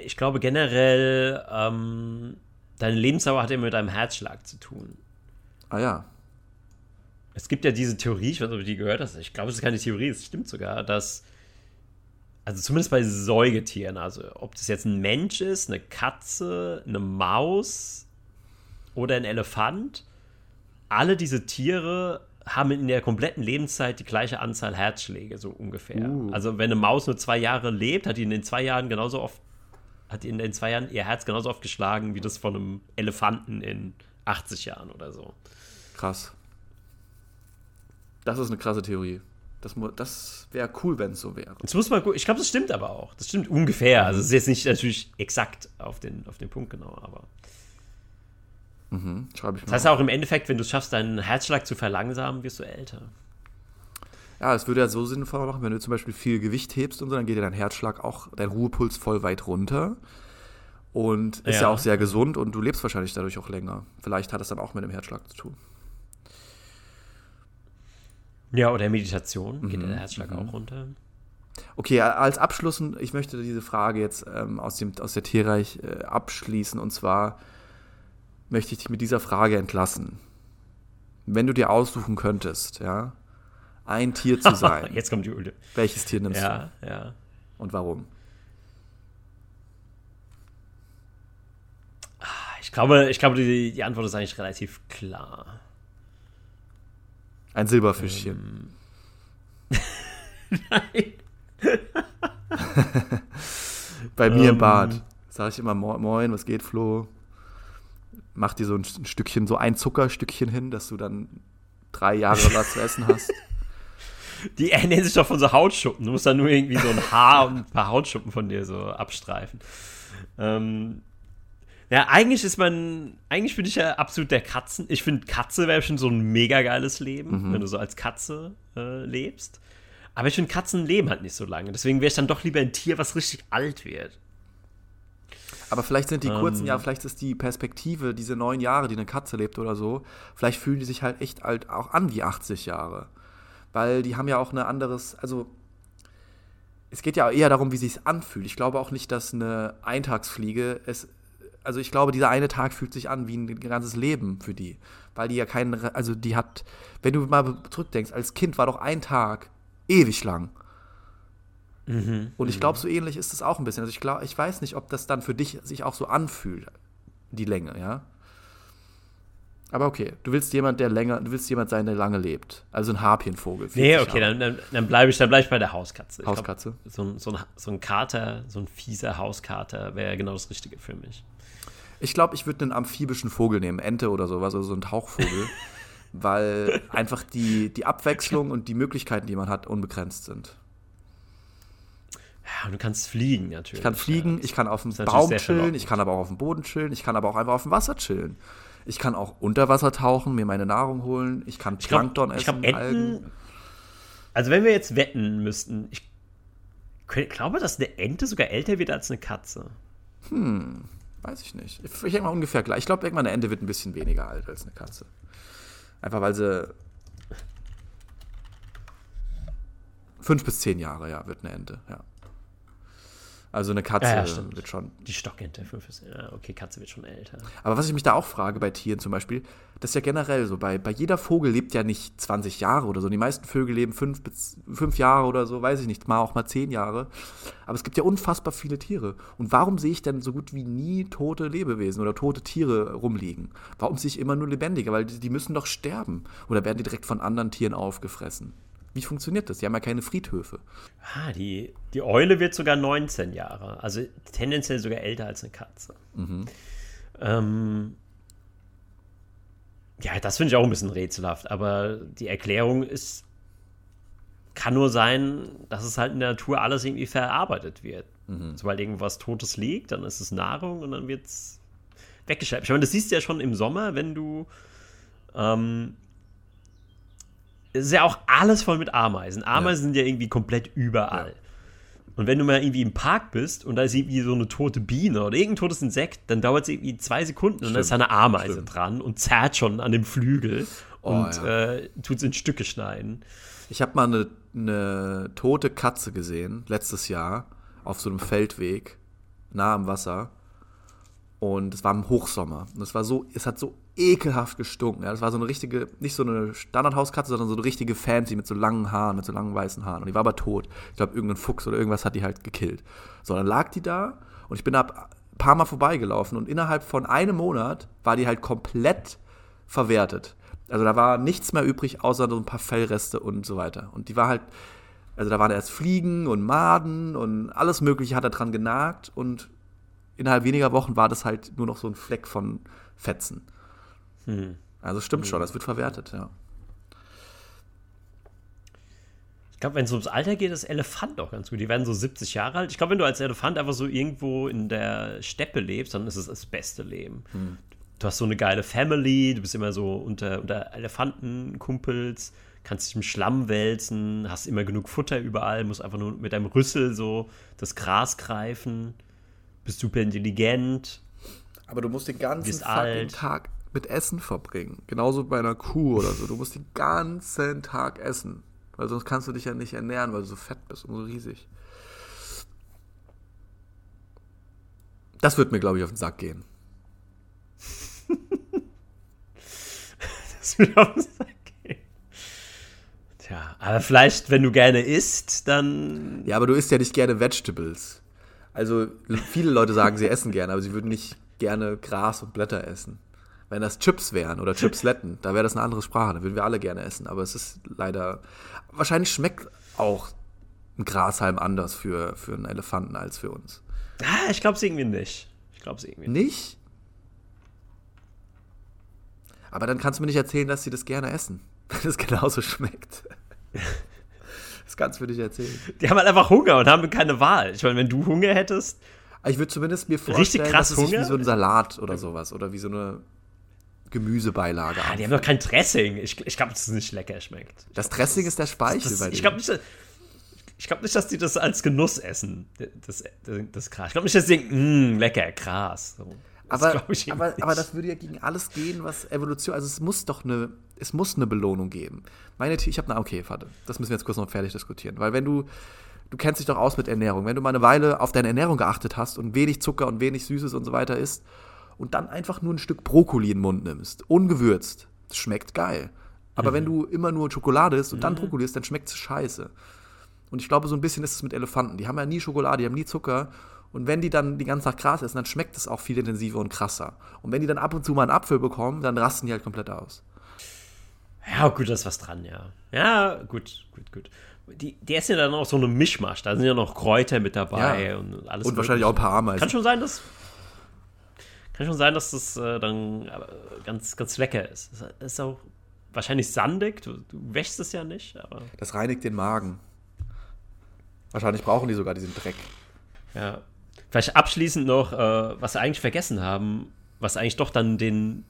ich glaube generell, ähm, deine Lebensdauer hat immer mit deinem Herzschlag zu tun. Ah ja. Es gibt ja diese Theorie, ich weiß nicht, ob du die gehört hast, ich glaube, es ist keine Theorie, es stimmt sogar, dass, also zumindest bei Säugetieren, also ob das jetzt ein Mensch ist, eine Katze, eine Maus oder ein Elefant, alle diese Tiere haben in der kompletten Lebenszeit die gleiche Anzahl Herzschläge, so ungefähr. Uh. Also wenn eine Maus nur zwei Jahre lebt, hat die in den zwei Jahren genauso oft hat in den zwei Jahren ihr Herz genauso oft geschlagen wie das von einem Elefanten in 80 Jahren oder so. Krass. Das ist eine krasse Theorie. Das, das wäre cool, wenn es so wäre. Jetzt muss man Ich glaube, das stimmt aber auch. Das stimmt ungefähr. Also es ist jetzt nicht natürlich exakt auf den, auf den Punkt genau, aber. Mhm, schreibe ich mal. Das heißt auch im Endeffekt, wenn du es schaffst, deinen Herzschlag zu verlangsamen, wirst du älter. Ja, es würde ja so sinnvoll machen, wenn du zum Beispiel viel Gewicht hebst und so, dann geht ja dein Herzschlag auch, dein Ruhepuls voll weit runter. Und ist ja. ja auch sehr gesund und du lebst wahrscheinlich dadurch auch länger. Vielleicht hat es dann auch mit dem Herzschlag zu tun. Ja, oder Meditation, geht mhm. der Herzschlag mhm. auch runter. Okay, als Abschluss, ich möchte diese Frage jetzt ähm, aus, dem, aus der Tierreich äh, abschließen. Und zwar möchte ich dich mit dieser Frage entlassen. Wenn du dir aussuchen könntest, ja, ein Tier zu sein. jetzt kommt die Ulte. Welches Tier nimmst ja, du? Ja, ja. Und warum? Ah, ich glaube, ich glaube die, die Antwort ist eigentlich relativ klar. Ein Silberfischchen. Ähm. Nein. Bei mir um. im ähm. Bad sage ich immer Moin, was geht, Flo? Mach dir so ein Stückchen, so ein Zuckerstückchen hin, dass du dann drei Jahre was zu essen hast. Die ernähren sich doch von so Hautschuppen. Du musst dann nur irgendwie so ein Haar und ein paar Hautschuppen von dir so abstreifen. Ähm, ja, eigentlich ist man, eigentlich bin ich ja absolut der Katzen. Ich finde, Katze wäre schon so ein mega geiles Leben, mhm. wenn du so als Katze äh, lebst. Aber ich finde, Katzen leben halt nicht so lange. Deswegen wäre ich dann doch lieber ein Tier, was richtig alt wird. Aber vielleicht sind die kurzen ähm, Jahre, vielleicht ist die Perspektive, diese neun Jahre, die eine Katze lebt oder so, vielleicht fühlen die sich halt echt alt auch an wie 80 Jahre. Weil die haben ja auch ein anderes, also es geht ja eher darum, wie sich anfühlt. Ich glaube auch nicht, dass eine Eintagsfliege es also ich glaube, dieser eine Tag fühlt sich an wie ein ganzes Leben für die. Weil die ja keinen, also die hat, wenn du mal zurückdenkst, als Kind war doch ein Tag ewig lang. Mhm, und ich glaube, mhm. so ähnlich ist es auch ein bisschen. Also ich glaube, ich weiß nicht, ob das dann für dich sich auch so anfühlt, die Länge, ja. Aber okay, du willst jemand, der länger, du willst jemand sein, der lange lebt. Also ein Harpienvogel. Nee, okay, dann, dann, dann bleibe ich, bleib ich bei der Hauskatze. Hauskatze. Glaub, so, ein, so, ein, so ein Kater, so ein fieser Hauskater wäre genau das Richtige für mich. Ich glaube, ich würde einen amphibischen Vogel nehmen, Ente oder sowas, also so ein Tauchvogel. weil einfach die, die Abwechslung und die Möglichkeiten, die man hat, unbegrenzt sind. Ja, und du kannst fliegen natürlich. Ich kann fliegen, ich kann auf dem Baum chillen, ich kann aber auch auf dem Boden chillen, ich kann aber auch einfach auf dem Wasser chillen. Ich kann auch unter Wasser tauchen, mir meine Nahrung holen, ich kann Plankton ich glaub, essen, ich glaub, Enten, Algen. Also wenn wir jetzt wetten müssten, ich glaube, dass eine Ente sogar älter wird als eine Katze. Hm, weiß ich nicht. Ich, denke mal ungefähr gleich. Ich glaube, eine Ente wird ein bisschen weniger alt als eine Katze. Einfach weil sie fünf bis zehn Jahre, ja, wird eine Ente, ja. Also eine Katze ja, ja, wird schon. Die Stockente, ja, okay, Katze wird schon älter. Aber was ich mich da auch frage bei Tieren zum Beispiel, das ist ja generell so, bei, bei jeder Vogel lebt ja nicht 20 Jahre oder so. Die meisten Vögel leben fünf, bis, fünf Jahre oder so, weiß ich nicht, mal auch mal zehn Jahre. Aber es gibt ja unfassbar viele Tiere. Und warum sehe ich denn so gut wie nie tote Lebewesen oder tote Tiere rumliegen? Warum sehe ich immer nur lebendige? Weil die, die müssen doch sterben. Oder werden die direkt von anderen Tieren aufgefressen? Wie funktioniert das? Die haben ja keine Friedhöfe. Ah, die, die Eule wird sogar 19 Jahre. Also tendenziell sogar älter als eine Katze. Mhm. Ähm, ja, das finde ich auch ein bisschen rätselhaft. Aber die Erklärung ist, kann nur sein, dass es halt in der Natur alles irgendwie verarbeitet wird. Mhm. Sobald irgendwas Totes liegt, dann ist es Nahrung und dann wird es weggeschleppt. Ich meine, das siehst du ja schon im Sommer, wenn du ähm, ist ja auch alles voll mit Ameisen. Ameisen ja. sind ja irgendwie komplett überall. Ja. Und wenn du mal irgendwie im Park bist und da ist irgendwie so eine tote Biene oder irgendein totes Insekt, dann dauert es irgendwie zwei Sekunden Stimmt. und dann ist da eine Ameise Stimmt. dran und zerrt schon an dem Flügel oh, und ja. äh, tut es in Stücke schneiden. Ich habe mal eine, eine tote Katze gesehen, letztes Jahr, auf so einem Feldweg, nah am Wasser. Und es war im Hochsommer. Und es war so, es hat so ekelhaft gestunken. Ja, das war so eine richtige, nicht so eine Standardhauskatze, sondern so eine richtige Fancy mit so langen Haaren, mit so langen weißen Haaren. Und die war aber tot. Ich glaube, irgendein Fuchs oder irgendwas hat die halt gekillt. So, dann lag die da und ich bin da ein paar Mal vorbeigelaufen und innerhalb von einem Monat war die halt komplett verwertet. Also da war nichts mehr übrig, außer so ein paar Fellreste und so weiter. Und die war halt, also da waren erst Fliegen und Maden und alles Mögliche hat da dran genagt und innerhalb weniger Wochen war das halt nur noch so ein Fleck von Fetzen. Hm. Also stimmt hm. schon, das wird verwertet, ja. Ich glaube, wenn es ums Alter geht, ist Elefant auch ganz gut. Die werden so 70 Jahre alt. Ich glaube, wenn du als Elefant einfach so irgendwo in der Steppe lebst, dann ist es das beste Leben. Hm. Du hast so eine geile Family, du bist immer so unter, unter Elefantenkumpels, kannst dich im Schlamm wälzen, hast immer genug Futter überall, musst einfach nur mit deinem Rüssel so das Gras greifen, bist super intelligent. Aber du musst den ganzen Tag mit Essen verbringen. Genauso bei einer Kuh oder so. Du musst den ganzen Tag essen. Weil sonst kannst du dich ja nicht ernähren, weil du so fett bist und so riesig. Das wird mir, glaube ich, auf den Sack gehen. das wird auf den Sack gehen. Tja, aber vielleicht, wenn du gerne isst, dann. Ja, aber du isst ja nicht gerne Vegetables. Also, viele Leute sagen, sie essen gerne, aber sie würden nicht gerne Gras und Blätter essen. Wenn das Chips wären oder Chipsletten, da wäre das eine andere Sprache, da würden wir alle gerne essen. Aber es ist leider. Wahrscheinlich schmeckt auch ein Grashalm anders für, für einen Elefanten als für uns. Ah, ich glaube es irgendwie nicht. Ich glaube es irgendwie nicht. Nicht? Aber dann kannst du mir nicht erzählen, dass sie das gerne essen, wenn es genauso schmeckt. Das kannst du mir nicht erzählen. Die haben halt einfach Hunger und haben keine Wahl. Ich meine, wenn du Hunger hättest. Ich würde zumindest mir vorstellen, richtig krass dass es Hunger? wie so ein Salat oder sowas oder wie so eine Gemüsebeilage. Ah, die haben doch kein Dressing. Ich, ich glaube, dass es nicht lecker schmeckt. Das Dressing ist der Speichel das, bei Ich glaube nicht, ich glaube nicht, dass die das als Genuss essen, das, das, das Gras. Ich glaube nicht, dass sie denken, mmm, lecker, Gras. So. Aber, aber, aber, das würde ja gegen alles gehen, was Evolution, also es muss doch eine, es muss eine Belohnung geben. Meine ich habe eine, okay, warte, das müssen wir jetzt kurz noch fertig diskutieren, weil wenn du, du kennst dich doch aus mit Ernährung, wenn du mal eine Weile auf deine Ernährung geachtet hast und wenig Zucker und wenig Süßes und so weiter isst und dann einfach nur ein Stück Brokkoli in den Mund nimmst, ungewürzt, das schmeckt geil. Aber mhm. wenn du immer nur Schokolade isst und dann mhm. Brokkoli isst, dann schmeckt es scheiße. Und ich glaube, so ein bisschen ist es mit Elefanten. Die haben ja nie Schokolade, die haben nie Zucker. Und wenn die dann die ganze Zeit Gras essen, dann schmeckt es auch viel intensiver und krasser. Und wenn die dann ab und zu mal einen Apfel bekommen, dann rasten die halt komplett aus. Ja, gut, da ist was dran, ja. Ja, gut, gut, gut. Die, die essen ja dann auch so eine Mischmasch. Da sind ja noch Kräuter mit dabei ja. und alles. Und wahrscheinlich auch ein paar Ameisen. Kann schon sein, dass. Kann schon sein, dass das äh, dann ganz, ganz lecker ist. Das ist auch wahrscheinlich sandig. Du, du wäschst es ja nicht. Aber das reinigt den Magen. Wahrscheinlich brauchen die sogar diesen Dreck. Ja. Vielleicht abschließend noch, äh, was wir eigentlich vergessen haben, was eigentlich doch dann den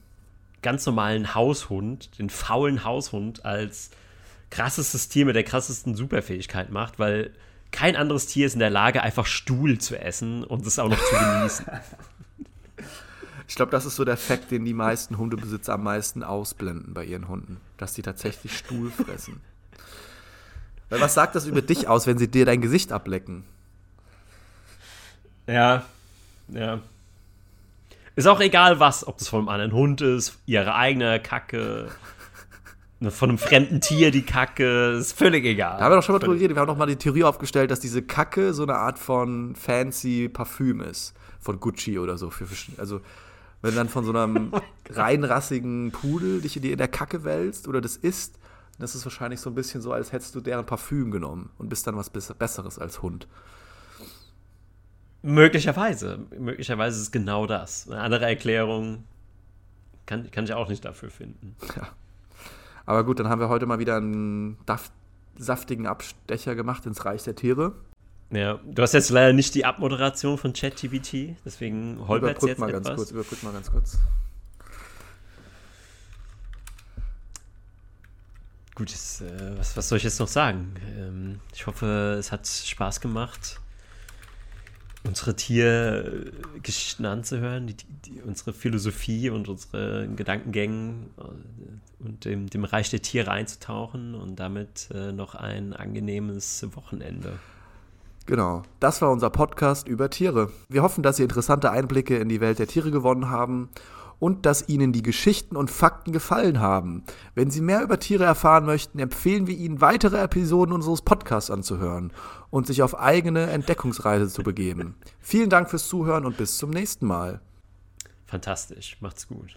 ganz normalen Haushund, den faulen Haushund als krassestes Tier mit der krassesten Superfähigkeit macht, weil kein anderes Tier ist in der Lage, einfach Stuhl zu essen und es auch noch zu genießen. Ich glaube, das ist so der Fakt, den die meisten Hundebesitzer am meisten ausblenden bei ihren Hunden, dass die tatsächlich Stuhl fressen. Weil was sagt das über dich aus, wenn sie dir dein Gesicht ablecken? Ja, ja. Ist auch egal was, ob das von einem anderen Hund ist, ihre eigene Kacke, ne, von einem fremden Tier die Kacke, ist völlig egal. Da haben wir doch schon mal drüber geredet. Wir haben doch mal die Theorie aufgestellt, dass diese Kacke so eine Art von fancy Parfüm ist. Von Gucci oder so. also, wenn du dann von so einem oh reinrassigen Pudel dich in der Kacke wälzt oder das isst, das ist wahrscheinlich so ein bisschen so, als hättest du deren Parfüm genommen und bist dann was Besseres als Hund. Möglicherweise. Möglicherweise ist es genau das. Eine andere Erklärung kann, kann ich auch nicht dafür finden. Ja. Aber gut, dann haben wir heute mal wieder einen saftigen Abstecher gemacht ins Reich der Tiere. Ja, du hast jetzt leider nicht die Abmoderation von ChatGPT, deswegen holpert jetzt mal etwas. ganz kurz, überbrück mal ganz kurz. Gut, jetzt, äh, was, was soll ich jetzt noch sagen? Ähm, ich hoffe, es hat Spaß gemacht, unsere Tiergeschichten anzuhören, die, die, unsere Philosophie und unsere Gedankengängen äh, und dem, dem Reich der Tiere einzutauchen und damit äh, noch ein angenehmes Wochenende. Genau, das war unser Podcast über Tiere. Wir hoffen, dass Sie interessante Einblicke in die Welt der Tiere gewonnen haben und dass Ihnen die Geschichten und Fakten gefallen haben. Wenn Sie mehr über Tiere erfahren möchten, empfehlen wir Ihnen, weitere Episoden unseres Podcasts anzuhören und sich auf eigene Entdeckungsreise zu begeben. Vielen Dank fürs Zuhören und bis zum nächsten Mal. Fantastisch, macht's gut.